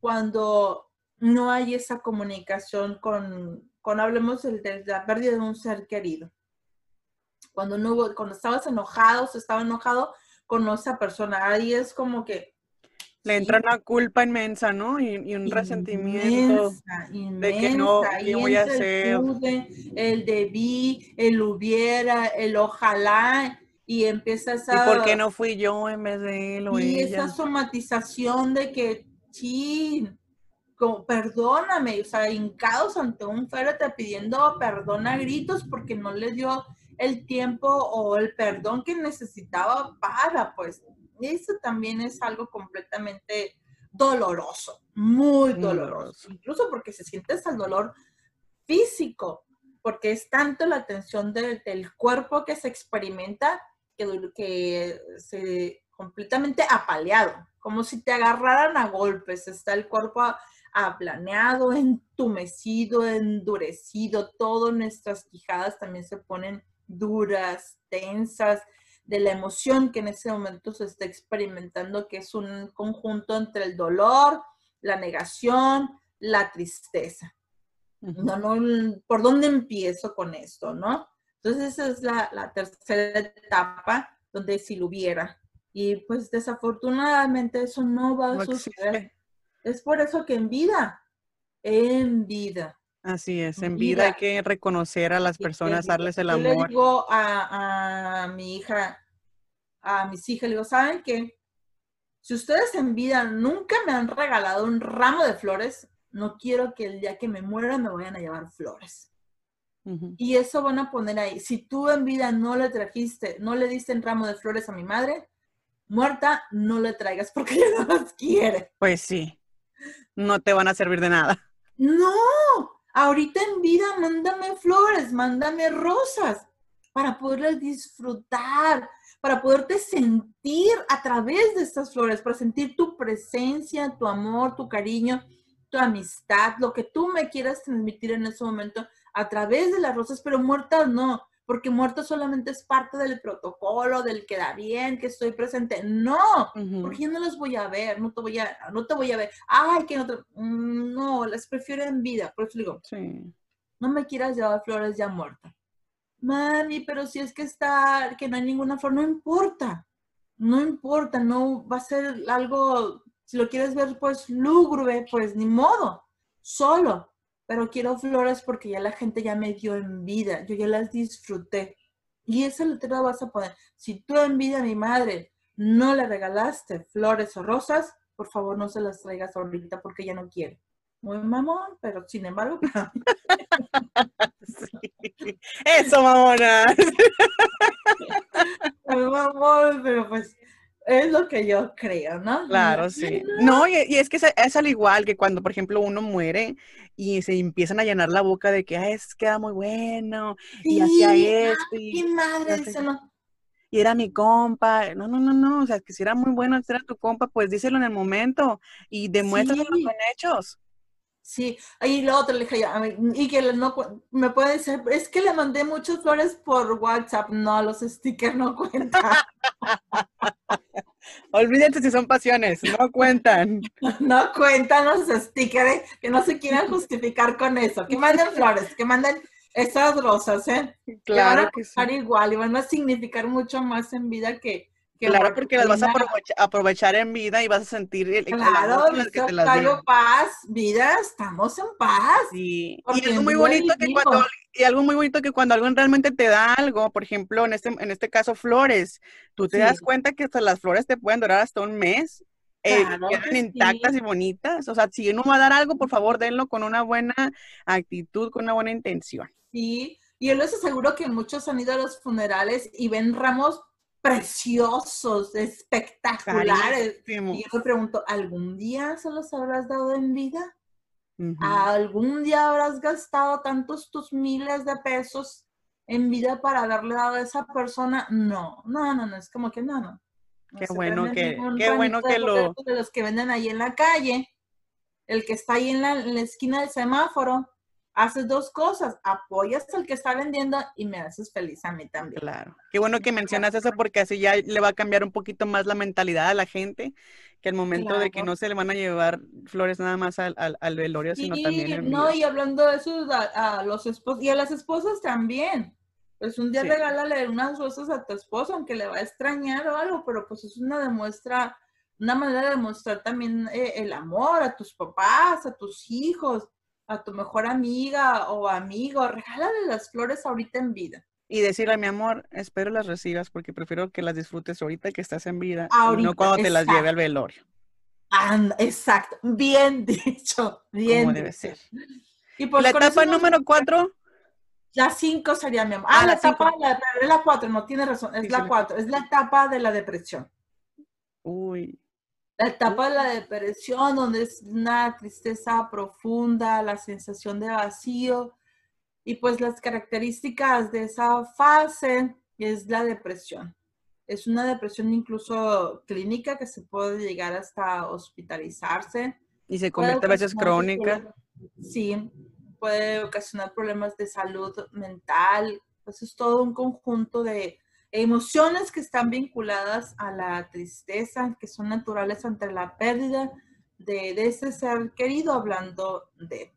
cuando no hay esa comunicación con, cuando hablemos de, la pérdida de un ser querido. Cuando, no hubo, cuando estabas enojado, se estaba enojado con esa persona, ahí es como que... Le entra una culpa inmensa, ¿no? Y, un resentimiento de que no, ¿qué voy a hacer? El, el debí, el hubiera, el ojalá, y empiezas a... ¿Y por qué no fui yo en vez de él o y esa somatización de que, sí, perdóname, o sea, hincados ante un te pidiendo perdón a gritos porque no le dio el tiempo o el perdón que necesitaba para, pues, eso también es algo completamente doloroso, muy doloroso, incluso porque se siente hasta el dolor físico, porque es tanto la tensión del cuerpo que se experimenta que, que se completamente apaleado, como si te agarraran a golpes, está el cuerpo aplaneado, entumecido, endurecido, todas nuestras quijadas también se ponen duras, tensas, de la emoción que en ese momento se está experimentando, que es un conjunto entre el dolor, la negación, la tristeza. No, no, ¿por dónde empiezo con esto, no? Entonces esa es la, tercera etapa donde si lo hubiera. Y pues desafortunadamente eso no va a suceder. Es por eso que en vida, en vida, Así es, en vida hay que reconocer a las personas, darles el amor. Yo le digo a, a mi hija, a mis hijas, le digo, ¿saben qué? Si ustedes en vida nunca me han regalado un ramo de flores, no quiero que el día que me muera me vayan a llevar flores. Y eso van a poner ahí. Si tú en vida no le trajiste, no le diste un ramo de flores a mi madre, muerta, no le traigas porque ella no las quiere. Pues sí, no te van a servir de nada. No, ahorita en vida mándame flores, mándame rosas para poderlas disfrutar, para poderte sentir a través de estas flores, para sentir tu presencia, tu amor, tu cariño, tu amistad, lo que tú me quieras transmitir en ese momento a través de las rosas, pero muertas no, porque muertas solamente es parte del protocolo, del que da bien, que estoy presente. No, porque yo no las voy a ver, no te voy a, no te voy a ver. Ay, que no te, mm, no, las prefiero en vida. Por eso digo, sí. no me quieras llevar flores ya muertas mami, pero si es que está, que no hay ninguna flor, no importa, no importa, no va a ser algo, si lo quieres ver pues lúgubre, pues ni modo, solo, pero quiero flores porque ya la gente ya me dio en vida, yo ya las disfruté. Y esa letra vas a poner, si tú en vida a mi madre no le regalaste flores o rosas, por favor no se las traigas ahorita porque ya no quiere muy mamón, pero sin embargo. Eso, mamona. muy mamón, pero pues es lo que yo creo, ¿no? Claro, sí. No, y, es que es, al igual que cuando, por ejemplo, uno muere y se empiezan a llenar la boca de que ah, es queda muy bueno y hacía esto. Y, madre, y era mi compa. No, no, no, no. O sea, que si era muy bueno, si era tu compa, pues díselo en el momento y demuéstralo con hechos. Sí, ahí lo otro le dije, y que no me puede decir, es que le mandé muchas flores por WhatsApp, no, los stickers no cuentan. Olvídense si son pasiones, no cuentan. No cuentan los stickers, que no se quieran justificar con eso, que manden flores, que manden esas rosas, ¿eh? Claro que, van a igual y van a significar mucho más en vida que, claro, porque las vas a aprovechar, en vida y vas a sentir el, claro, el que te las paz, vida, estamos en paz. Y algo muy bonito que cuando y algo muy bonito que cuando alguien realmente te da algo, por ejemplo, en este en este caso flores, tú te das cuenta que hasta las flores te pueden durar hasta un mes. Eh, quedan intactas y bonitas. O sea, si uno va a dar algo, por favor, denlo con una buena actitud, con una buena intención. Sí, y yo les aseguro que muchos han ido a los funerales y ven ramos preciosos, espectaculares. Y yo me pregunto, ¿algún día se los habrás dado en vida? ¿Algún día habrás gastado tantos tus miles de pesos en vida para haberle dado a esa persona? No, no, no, no, es como que no, no. qué bueno que, qué bueno que lo... De los que venden ahí en la calle, el que está ahí en la esquina del semáforo, haces dos cosas, apoyas al que está vendiendo y me haces feliz a mí también. Claro. Qué bueno que mencionas eso porque así ya le va a cambiar un poquito más la mentalidad a la gente, que al momento de que no se le van a llevar flores nada más al, al, velorio, sino también el No, y hablando de eso, a, los esposos, y a las esposas también. Pues un día regálale unas rosas a tu esposo, aunque le va a extrañar o algo, pero pues es una demuestra, una manera de demostrar también eh, el amor a tus papás, a tus hijos a tu mejor amiga o amigo, regálale las flores ahorita en vida. Y decirle, mi amor, espero las recibas porque prefiero que las disfrutes ahorita que estás en vida y no cuando te las lleve al velorio. exacto, bien dicho, bien Como debe ser. Y pues la etapa número cuatro. La cinco sería mi amor. Ah, ah la, etapa, la, es la cuatro, no tiene razón, es la cuatro, es la etapa de la depresión. Uy. La etapa de la depresión, donde es una tristeza profunda, la sensación de vacío. Y pues las características de esa fase es la depresión. Es una depresión incluso clínica que se puede llegar hasta hospitalizarse. Y se convierte a veces crónica. Sí, puede ocasionar problemas de salud mental. Pues es todo un conjunto de, emociones que están vinculadas a la tristeza, que son naturales ante la pérdida de, ese ser querido, hablando de.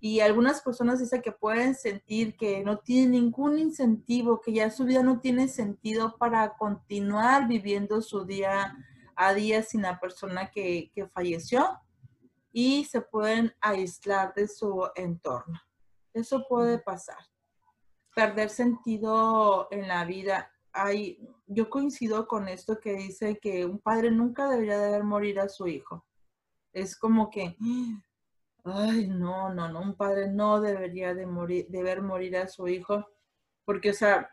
Y algunas personas dicen que pueden sentir que no tienen ningún incentivo, que ya su vida no tiene sentido para continuar viviendo su día a día sin la persona que, que falleció y se pueden aislar de su entorno. Eso puede pasar. Perder sentido en la vida. Hay, yo coincido con esto que dice que un padre nunca debería de ver morir a su hijo. Es como que, ay, no, no, no, un padre no debería de morir, de ver morir a su hijo, porque, o sea,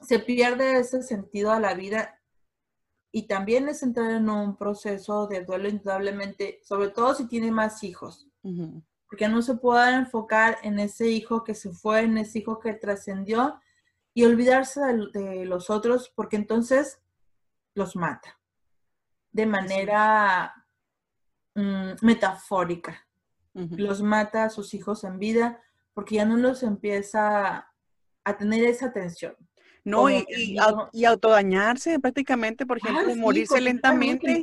se pierde ese sentido a la vida y también es entrar en un proceso de duelo indudablemente, sobre todo si tiene más hijos, porque no se puede enfocar en ese hijo que se fue, en ese hijo que trascendió y olvidarse de, los otros, porque entonces los mata de manera mm, metafórica. Los mata a sus hijos en vida porque ya no los empieza a tener esa atención. No, y, y, autodañarse prácticamente, por ejemplo, morirse lentamente.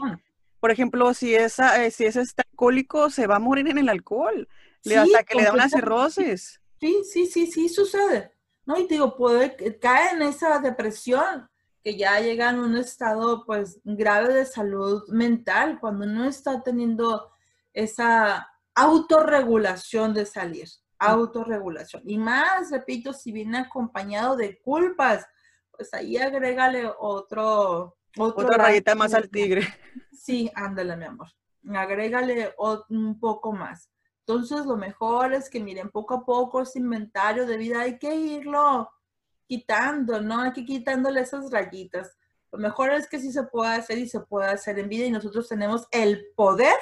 Por ejemplo, si, esa, eh, si ese está alcohólico, se va a morir en el alcohol, le, hasta que le da unas cirrosis. Sí, sí, sí, sí, sucede. No, y digo, puede caer en esa depresión, que ya llega en un estado, pues, grave de salud mental, cuando no está teniendo esa autorregulación de salir autorregulación. Y más, repito, si viene acompañado de culpas, pues ahí agrégale otro... Otra rayita más al tigre. Sí, ándale, mi amor. Agrégale un poco más. Entonces, lo mejor es que miren, poco a poco ese inventario de vida hay que irlo quitando, ¿no? Hay que quitándole esas rayitas. Lo mejor es que sí se puede hacer y se puede hacer en vida y nosotros tenemos el poder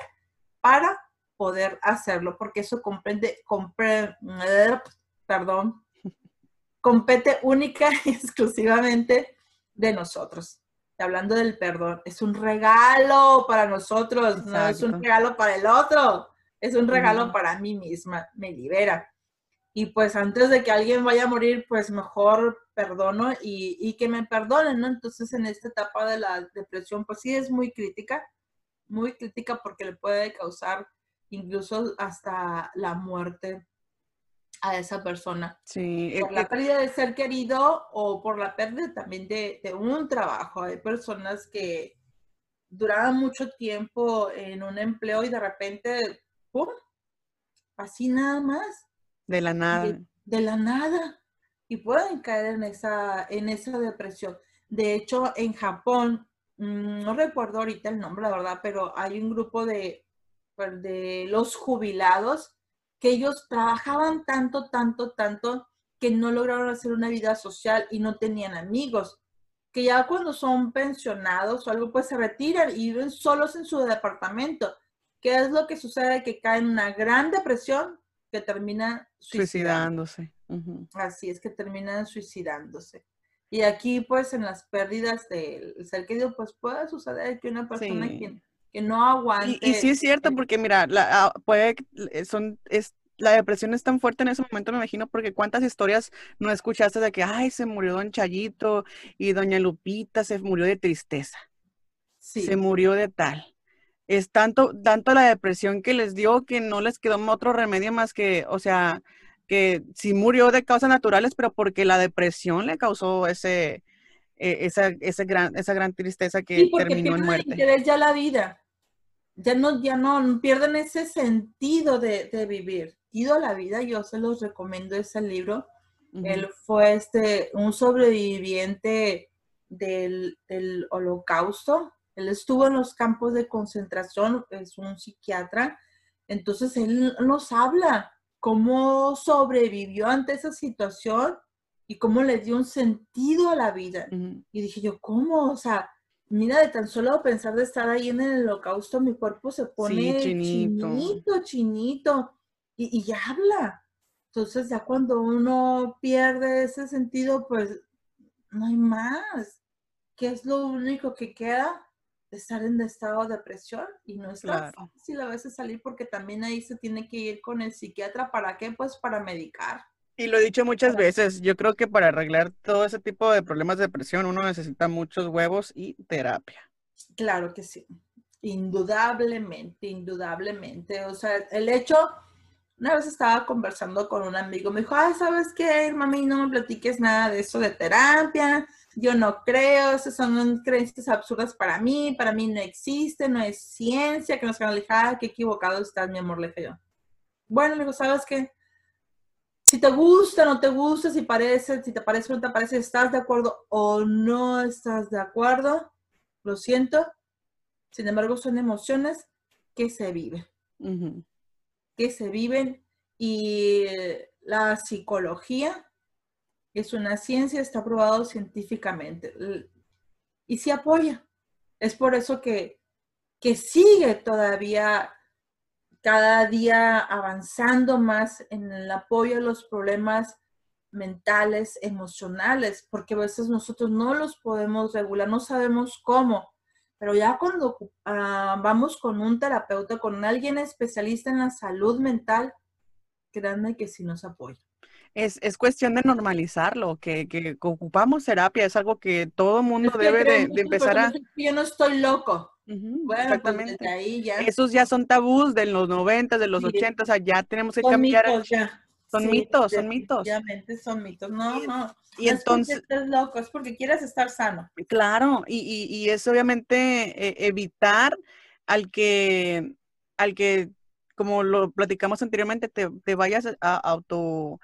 para poder hacerlo, porque eso comprende, compre, perdón, compete única y exclusivamente de nosotros. Hablando del perdón, es un regalo para nosotros, no es un regalo para el otro, es un regalo para mí misma, me libera. Y pues antes de que alguien vaya a morir, pues mejor perdono y, y que me perdonen, ¿no? Entonces en esta etapa de la depresión, pues sí es muy crítica, muy crítica porque le puede causar incluso hasta la muerte a esa persona. Sí. Por la pérdida de ser querido o por la pérdida también de, un trabajo. Hay personas que duraban mucho tiempo en un empleo y de repente, ¡pum! Así nada más. De la nada. De, la nada. Y pueden caer en esa, en esa depresión. De hecho, en Japón, mm, no recuerdo ahorita el nombre, la verdad, pero hay un grupo de, de los jubilados que ellos trabajaban tanto, tanto, tanto que no lograron hacer una vida social y no tenían amigos, que ya cuando son pensionados o algo, pues se retiran y viven solos en su departamento. ¿Qué es lo que sucede? Que caen en una gran depresión que termina suicidándose. Así es que terminan suicidándose. Y aquí, pues, en las pérdidas del ser querido, pues puede suceder que una persona que no aguante. Y, sí es cierto, porque mira, la, ah, puede, eh, son, es, la depresión es tan fuerte en ese momento, me imagino, porque cuántas historias no escuchaste de que, ay, se murió don Chayito y doña Lupita se murió de tristeza. Sí. Se murió de tal. Es tanto, tanto la depresión que les dio que no les quedó otro remedio más que, o sea, que sí murió de causas naturales, pero porque la depresión le causó ese, e, esa, esa, gran, esa gran tristeza que terminó en muerte. ya la vida ya no, ya no pierden ese sentido de, vivir. Ido a la vida, yo se los recomiendo ese libro. Él fue este, un sobreviviente del, holocausto. Él estuvo en los campos de concentración, es un psiquiatra. Entonces, él nos habla cómo sobrevivió ante esa situación y cómo le dio un sentido a la vida. Y dije yo, ¿cómo? O sea, Mira, de tan solo pensar de estar ahí en el holocausto, mi cuerpo se pone chinito, chinito, y, ya habla. Entonces ya cuando uno pierde ese sentido, pues no hay más. ¿Qué es lo único que queda? Estar en estado de depresión y no es tan fácil a veces salir porque también ahí se tiene que ir con el psiquiatra. ¿Para qué? Pues para medicar. Y lo he dicho muchas veces, yo creo que para arreglar todo ese tipo de problemas de depresión uno necesita muchos huevos y terapia. Claro que sí, indudablemente, indudablemente. O sea, el hecho, una vez estaba conversando con un amigo, me dijo, ay, ¿sabes qué, mami? No me platiques nada de eso de terapia, yo no creo, esas son creencias absurdas para mí, para mí no existe, no es ciencia, que nos van a alejar, qué equivocado estás, mi amor, le dije yo. Bueno, le digo, ¿sabes qué? si te gusta, no te gusta, si parece, si te parece o no te parece, estás de acuerdo o no estás de acuerdo, lo siento. Sin embargo, son emociones que se viven, que se viven y la psicología es una ciencia, está probado científicamente y se apoya. Es por eso que, que sigue todavía cada día avanzando más en el apoyo a los problemas mentales, emocionales, porque a veces nosotros no los podemos regular, no sabemos cómo, pero ya cuando ah, vamos con un terapeuta, con alguien especialista en la salud mental, créanme que sí nos apoya. Es, es cuestión de normalizarlo, que, que, ocupamos terapia, es algo que todo mundo debe de, de, empezar a... Yo no estoy loco, bueno, pues, exactamente. ahí ya. Esos ya son tabús de los 90, de los 80, o sea, ya tenemos que cambiar. Son mitos, son mitos. Obviamente son mitos. No, no. Y entonces. Es loco, es porque quieres estar sano. Claro, y, y, y es obviamente eh, evitar al que, al que, como lo platicamos anteriormente, te, te vayas a auto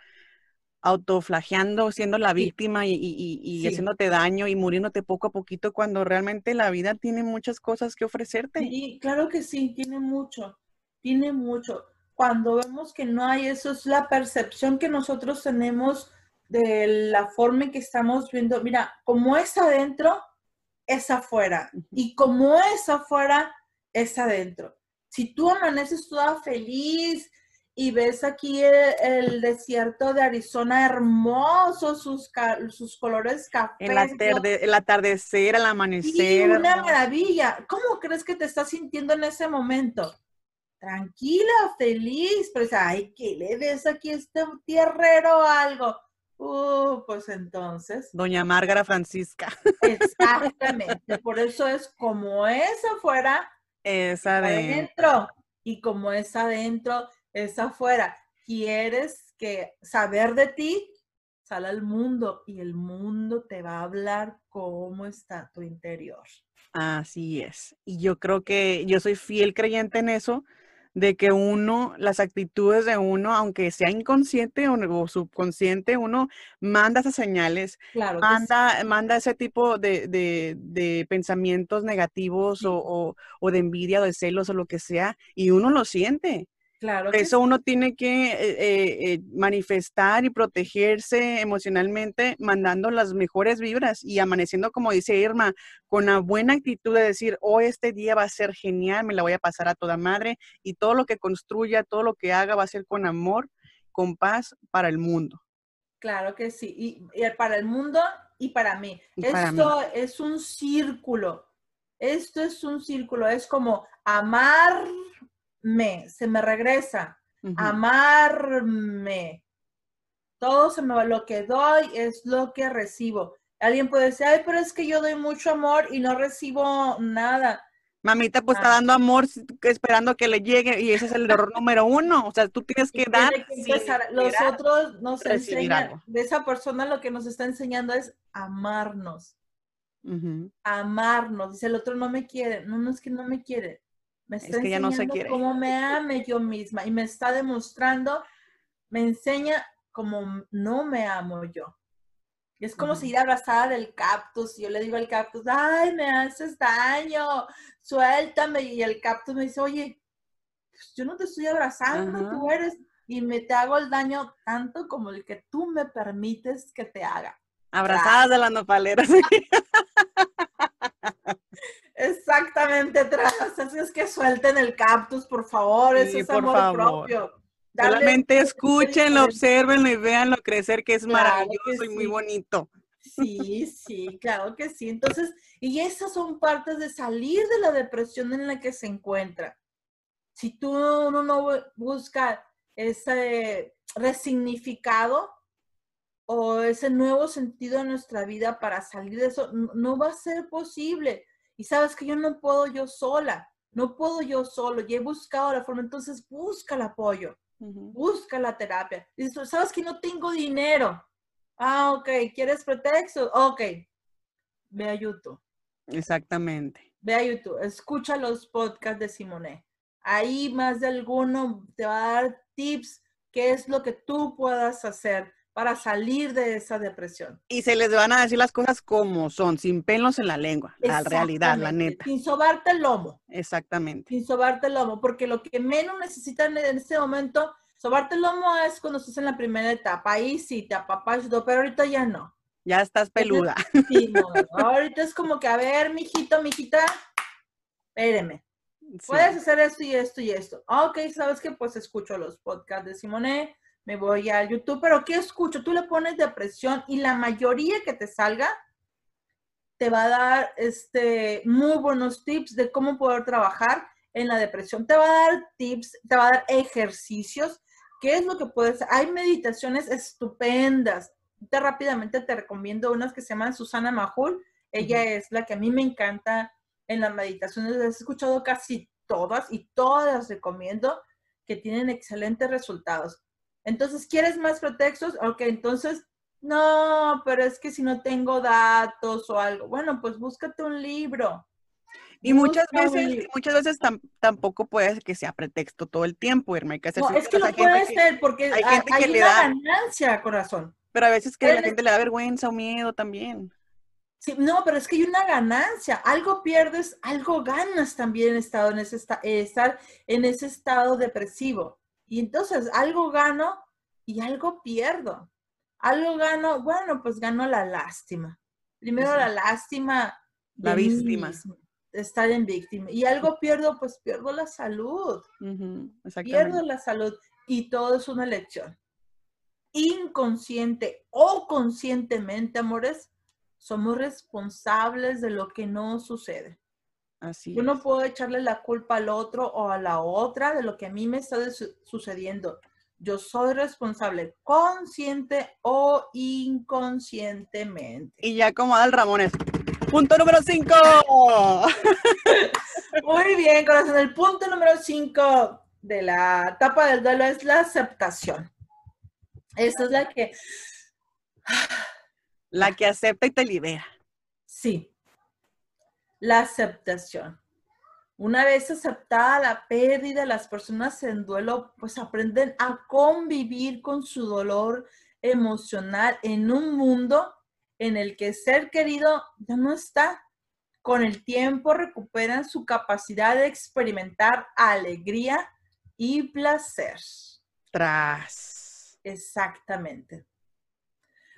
autoflageando, siendo la víctima y, haciéndote daño y muriéndote poco a poquito cuando realmente la vida tiene muchas cosas que ofrecerte. Sí, claro que sí, tiene mucho, tiene mucho. Cuando vemos que no hay eso, es la percepción que nosotros tenemos de la forma en que estamos viendo. Mira, como es adentro, es afuera. Y como es afuera, es adentro. Si tú amaneces toda feliz, y ves aquí el, desierto de Arizona hermoso, sus, sus colores café. El, atardecer, el amanecer. una maravilla. ¿Cómo crees que te estás sintiendo en ese momento? Tranquila, feliz, pues, ay, ¿qué le ves aquí a este tierrero o algo? Uh, pues entonces. Doña Márgara Francisca. Exactamente, por eso es como es afuera, es adentro. Y como es adentro, es afuera. Quieres que saber de ti, sal al mundo y el mundo te va a hablar cómo está tu interior. Así es. Y yo creo que yo soy fiel creyente en eso, de que uno, las actitudes de uno, aunque sea inconsciente o, subconsciente, uno manda esas señales, manda, manda ese tipo de, pensamientos negativos o, o, de envidia o de celos o lo que sea, y uno lo siente. Claro. eso uno tiene que eh, eh, eh, manifestar y protegerse emocionalmente, mandando las mejores vibras y amaneciendo, como dice Irma, con una buena actitud de decir, hoy este día va a ser genial, me la voy a pasar a toda madre y todo lo que construya, todo lo que haga va a ser con amor, con paz para el mundo. Claro que sí, y, para el mundo y para mí. Esto es un círculo. Esto es un círculo, es como amar me, se me regresa. Amarme. Todo se me va, lo que doy es lo que recibo. Alguien puede decir, ay, pero es que yo doy mucho amor y no recibo nada. Mamita, pues está ah. dando amor esperando que le llegue y ese es el error número uno. O sea, tú tienes que dar. Los otros nos enseñan, de esa persona lo que nos está enseñando es amarnos. Amarnos. Dice el otro no me quiere. No, no es que no me quiere. Me está enseñando cómo me ame yo misma y me está demostrando, me enseña cómo no me amo yo. Es como si ir abrazada del cactus y yo le digo al cactus, ay, me haces daño, suéltame. Y el cactus me dice, oye, pues yo no te estoy abrazando, tú eres, y me te hago el daño tanto como el que tú me permites que te haga. Abrazadas de la nopalera. Exactamente, tras. Así es que suelten el cactus, por favor. Eso es amor propio. Solamente escúchenlo, observenlo y véanlo crecer, que es maravilloso y muy bonito. Sí, sí, claro que sí. Entonces, y esas son partes de salir de la depresión en la que se encuentra. Si tú no busca ese resignificado o ese nuevo sentido en nuestra vida para salir de eso, no va a ser posible. Y sabes que yo no puedo yo sola, no puedo yo solo, y he buscado la forma, entonces busca el apoyo, busca la terapia. Dices, sabes que no tengo dinero. Ah, ok, ¿quieres pretexto? Ok, ve a YouTube. Exactamente. Ve a YouTube, escucha los podcasts de Simone. Ahí más de alguno te va a dar tips qué es lo que tú puedas hacer para salir de esa depresión. Y se les van a decir las cosas como son, sin pelos en la lengua, la realidad, la neta. Sin sobarte el lomo. Exactamente. Sin sobarte el lomo, porque lo que menos necesitan en este momento, sobarte el lomo es cuando estás en la primera etapa, ahí sí te apapachas, pero ahorita ya no. Ya estás peluda. Sí, no, ahorita es como que, a ver, mijito, mijita, espéreme. Puedes hacer esto y esto y esto. Ok, ¿sabes qué? Pues escucho los podcasts de Simone, me voy a YouTube, pero ¿qué escucho? Tú le pones depresión y la mayoría que te salga te va a dar este, muy buenos tips de cómo poder trabajar en la depresión. Te va a dar tips, te va a dar ejercicios. ¿Qué es lo que puedes? Hay meditaciones estupendas. Te rápidamente te recomiendo unas que se llaman Susana Majul. Ella es la que a mí me encanta en las meditaciones. Las he escuchado casi todas y todas recomiendo que tienen excelentes resultados. Entonces, ¿quieres más pretextos? Ok, entonces, no, pero es que si no tengo datos o algo, bueno, pues búscate un libro. Y muchas veces, muchas veces tampoco puede que sea pretexto todo el tiempo, Irma. Hay que no, es que no puede ser, porque hay, gente que le da ganancia, corazón. Pero a veces que a la gente le da vergüenza o miedo también. Sí, no, pero es que hay una ganancia. Algo pierdes, algo ganas también estado, en ese estar en ese estado depresivo. Y entonces algo gano y algo pierdo. Algo gano, bueno, pues gano la lástima. Primero la lástima. La víctima. estar en víctima. Y algo pierdo, pues pierdo la salud. pierdo la salud. Y todo es una elección. Inconsciente o conscientemente, amores, somos responsables de lo que no sucede. Yo no puedo echarle la culpa al otro o a la otra de lo que a mí me está sucediendo. Yo soy responsable, consciente o inconscientemente. Y ya como Adal Ramones. Punto número 5. Muy bien, corazón. El punto número 5 de la etapa del duelo es la aceptación. Esa es la que... La que acepta y te libera. Sí, la aceptación. Una vez aceptada la pérdida, las personas en duelo pues aprenden a convivir con su dolor emocional en un mundo en el que ser querido ya no está. Con el tiempo recuperan su capacidad de experimentar alegría y placer. Tras. Exactamente.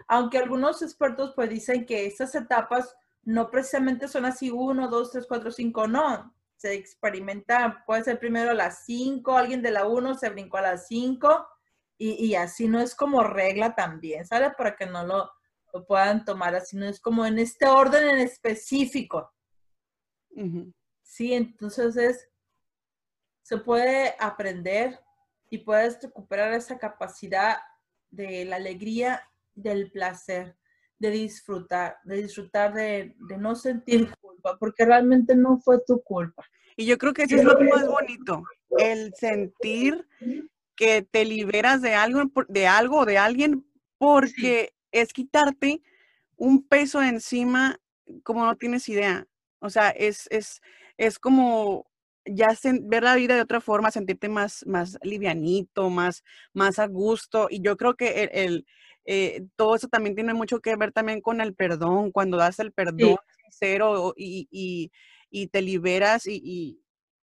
Aunque algunos expertos pues dicen que estas etapas no precisamente son así uno, dos, tres, cuatro, cinco, no. Se experimenta, puede ser primero a las cinco, alguien de la uno se brincó a las cinco y, así no es como regla también, ¿sale? Para que no lo, puedan tomar así, no es como en este orden en específico. Sí, entonces es, se puede aprender y puedes recuperar esa capacidad de la alegría, del placer de disfrutar, de disfrutar de, no sentir culpa, porque realmente no fue tu culpa. Y yo creo que eso es lo más bonito, el sentir que te liberas de algo, de algo o de alguien, porque es quitarte un peso encima como no tienes idea. O sea, es, es, es como ya ver la vida de otra forma, sentirte más, más livianito, más, más a gusto. Y yo creo que el, eh, todo eso también tiene mucho que ver también con el perdón, cuando das el perdón sincero y, te liberas y,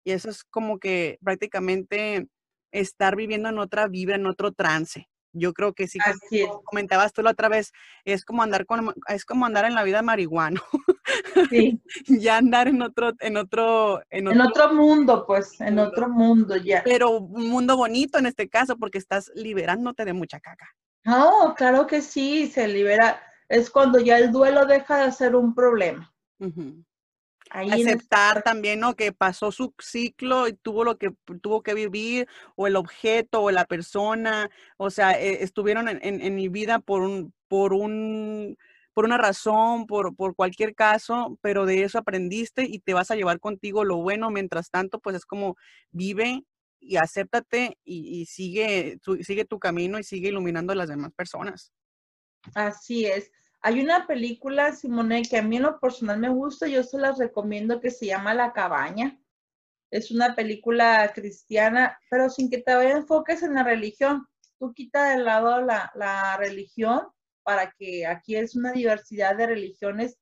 eso es como que prácticamente estar viviendo en otra vibra, en otro trance. Yo creo que sí, como comentabas tú la otra vez, es como andar con, es como andar en la vida marihuano. Sí. ya andar en otro, en otro, en otro, mundo, pues, en otro mundo ya. Pero un mundo bonito en este caso, porque estás liberándote de mucha caca. No, claro que sí, se libera. Es cuando ya el duelo deja de ser un problema. Aceptar también, ¿no? Que pasó su ciclo y tuvo lo que tuvo que vivir, o el objeto, o la persona, o sea, eh, estuvieron en, mi vida por un, por un, por una razón, por, por cualquier caso, pero de eso aprendiste y te vas a llevar contigo lo bueno. Mientras tanto, pues es como vive y acéptate y, sigue, tu, sigue tu camino y sigue iluminando a las demás personas. Así es. Hay una película, Simone, que a mí en lo personal me gusta, yo se las recomiendo, que se llama La Cabaña. Es una película cristiana, pero sin que te enfoques en la religión. tú quita de lado la, la religión para que aquí es una diversidad de religiones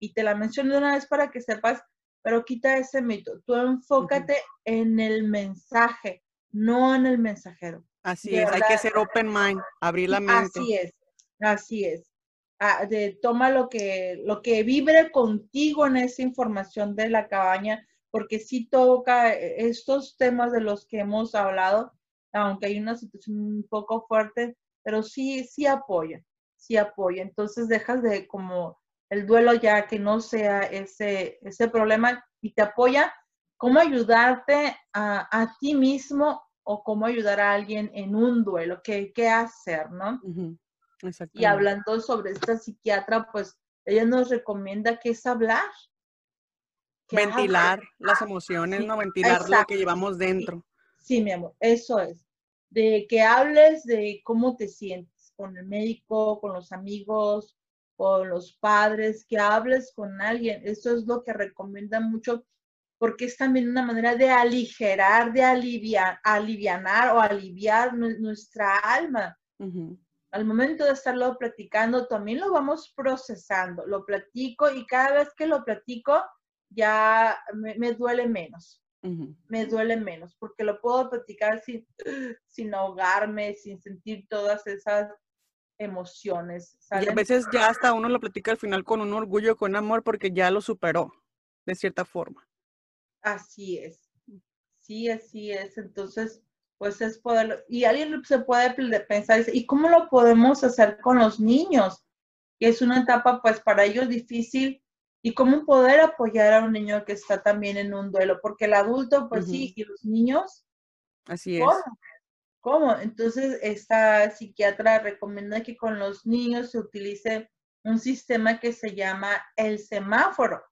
y te la menciono de una vez para que sepas, pero quita ese mito. Tú enfócate en el mensaje, no en el mensajero. Así es, hay que ser open mind, abrir la mente. Así es, así es. Ah, de, toma lo que, lo que vibre contigo en esa información de la cabaña, porque sí toca eh, estos temas de los que hemos hablado, aunque hay una situación un poco fuerte, pero sí, sí apoya, sí apoya. Entonces dejas de como el duelo ya que no sea ese, ese problema y te apoya cómo ayudarte a, a ti mismo o cómo ayudar a alguien en un duelo, qué, qué hacer, ¿no? Y hablando sobre esta psiquiatra, pues ella nos recomienda que es hablar. Ventilar las emociones, ¿no? Ventilar lo que llevamos dentro. Sí, mi amor, eso es. De que hables de cómo te sientes con el médico, con los amigos, con los padres, que hables con alguien. Eso es lo que recomienda mucho porque es también una manera de aligerar, de aliviar, alivianar o aliviar nuestra alma. Al momento de estarlo platicando, también lo vamos procesando. Lo platico y cada vez que lo platico, ya me, duele menos. Me duele menos, porque lo puedo platicar sin, sin ahogarme, sin sentir todas esas emociones. Y a veces ya hasta uno lo platica al final con un orgullo, con amor, porque ya lo superó, de cierta forma. Así es. Sí, así es. Entonces, pues es poder, y alguien se puede pensar, ¿y cómo lo podemos hacer con los niños? Que es una etapa, pues, para ellos difícil, y cómo poder apoyar a un niño que está también en un duelo, porque el adulto, pues sí, y los niños. Así es. ¿Cómo? Entonces, esta psiquiatra recomienda que con los niños se utilice un sistema que se llama el semáforo.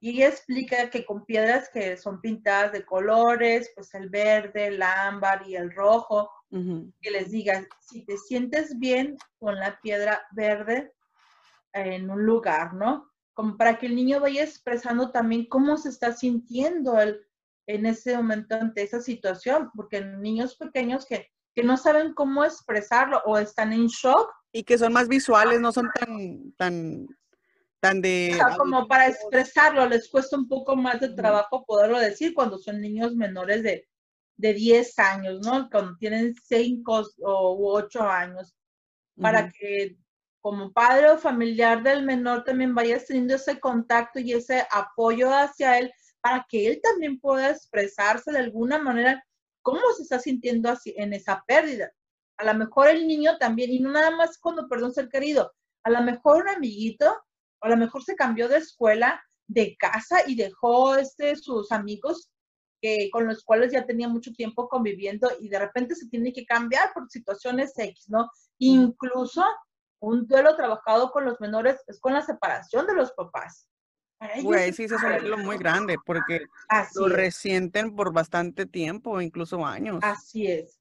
Y ella explica que con piedras que son pintadas de colores, pues el verde, el ámbar y el rojo, que les diga, si te sientes bien con la piedra verde en un lugar, ¿no? Como para que el niño vaya expresando también cómo se está sintiendo él en ese momento ante esa situación, porque niños pequeños que, que no saben cómo expresarlo o están en shock. Y que son más visuales, no son tan, tan de... como para expresarlo, les cuesta un poco más de trabajo poderlo decir cuando son niños menores de, de 10 años, ¿no? Cuando tienen 5 o 8 años, para que como padre o familiar del menor también vayas teniendo ese contacto y ese apoyo hacia él para que él también pueda expresarse de alguna manera cómo se está sintiendo así en esa pérdida. A lo mejor el niño también, y no nada más cuando perdón ser querido, a lo mejor un amiguito a lo mejor se cambió de escuela, de casa y dejó este, sus amigos que, con los cuales ya tenía mucho tiempo conviviendo y de repente se tiene que cambiar por situaciones X, ¿no? Incluso un duelo trabajado con los menores es con la separación de los papás. Güey, sí, eso es un duelo muy grande porque lo resienten por bastante tiempo, incluso años. Así es,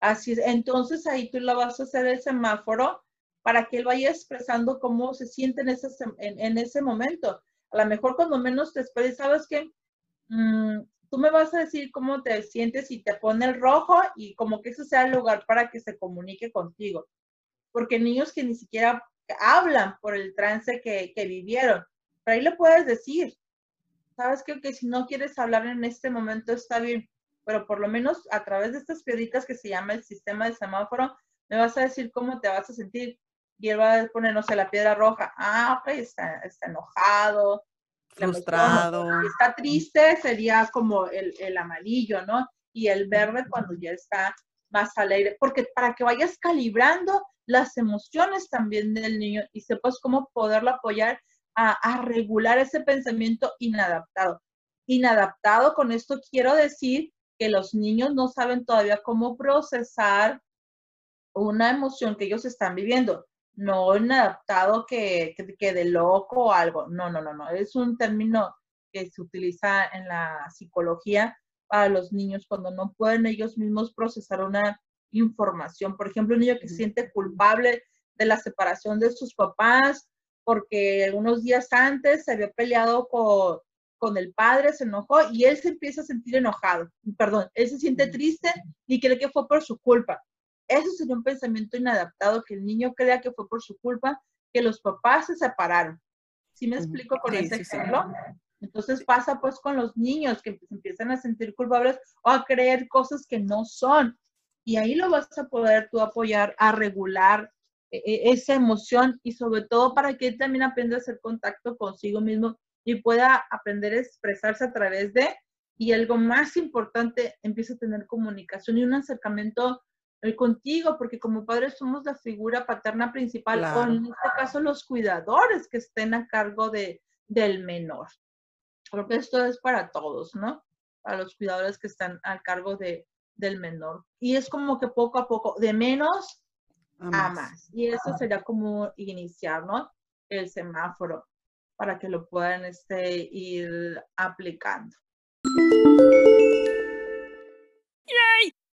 así es. Entonces ahí tú la vas a hacer el semáforo para que él vaya expresando cómo se siente en ese, en, ese momento. A lo mejor cuando menos te esperes, sabes que mm, tú me vas a decir cómo te sientes y te pone el rojo y como que ese sea el lugar para que se comunique contigo. Porque niños que ni siquiera hablan por el trance que, que vivieron, pero ahí le puedes decir, sabes que, que si no quieres hablar en este momento está bien, pero por lo menos a través de estas piedritas que se llama el sistema de semáforo, me vas a decir cómo te vas a sentir y él va a poner, no sé, la piedra roja. Ah, ok, está, está enojado. Frustrado. está triste, sería como el, el amarillo, ¿no? Y el verde cuando ya está más alegre, porque para que vayas calibrando las emociones también del niño y sepas cómo poderlo apoyar a, a, regular ese pensamiento inadaptado. Inadaptado, con esto quiero decir que los niños no saben todavía cómo procesar una emoción que ellos están viviendo no inadaptado que, que, que de loco o algo. No, no, no, no. Es un término que se utiliza en la psicología para los niños cuando no pueden ellos mismos procesar una información. Por ejemplo, un niño que se siente culpable de la separación de sus papás porque unos días antes se había peleado con, con el padre, se enojó y él se empieza a sentir enojado. Perdón, él se siente triste y cree que fue por su culpa eso sería un pensamiento inadaptado, que el niño crea que fue por su culpa, que los papás se separaron. ¿Sí me explico con ese ejemplo? Entonces pasa pues con los niños que se empiezan a sentir culpables o a creer cosas que no son. Y ahí lo vas a poder tú apoyar a regular esa emoción y sobre todo para que él también aprenda a hacer contacto consigo mismo y pueda aprender a expresarse a través de, y algo más importante, empieza a tener comunicación y un acercamiento eh, contigo, porque como padres somos la figura paterna principal, o en este caso los cuidadores que estén a cargo de, del menor. Creo que esto es para todos, ¿no? Para los cuidadores que están al cargo de, del menor. Y es como que poco a poco, de menos a más. Y eso sería como iniciar, ¿no? El semáforo para que lo puedan este, ir aplicando.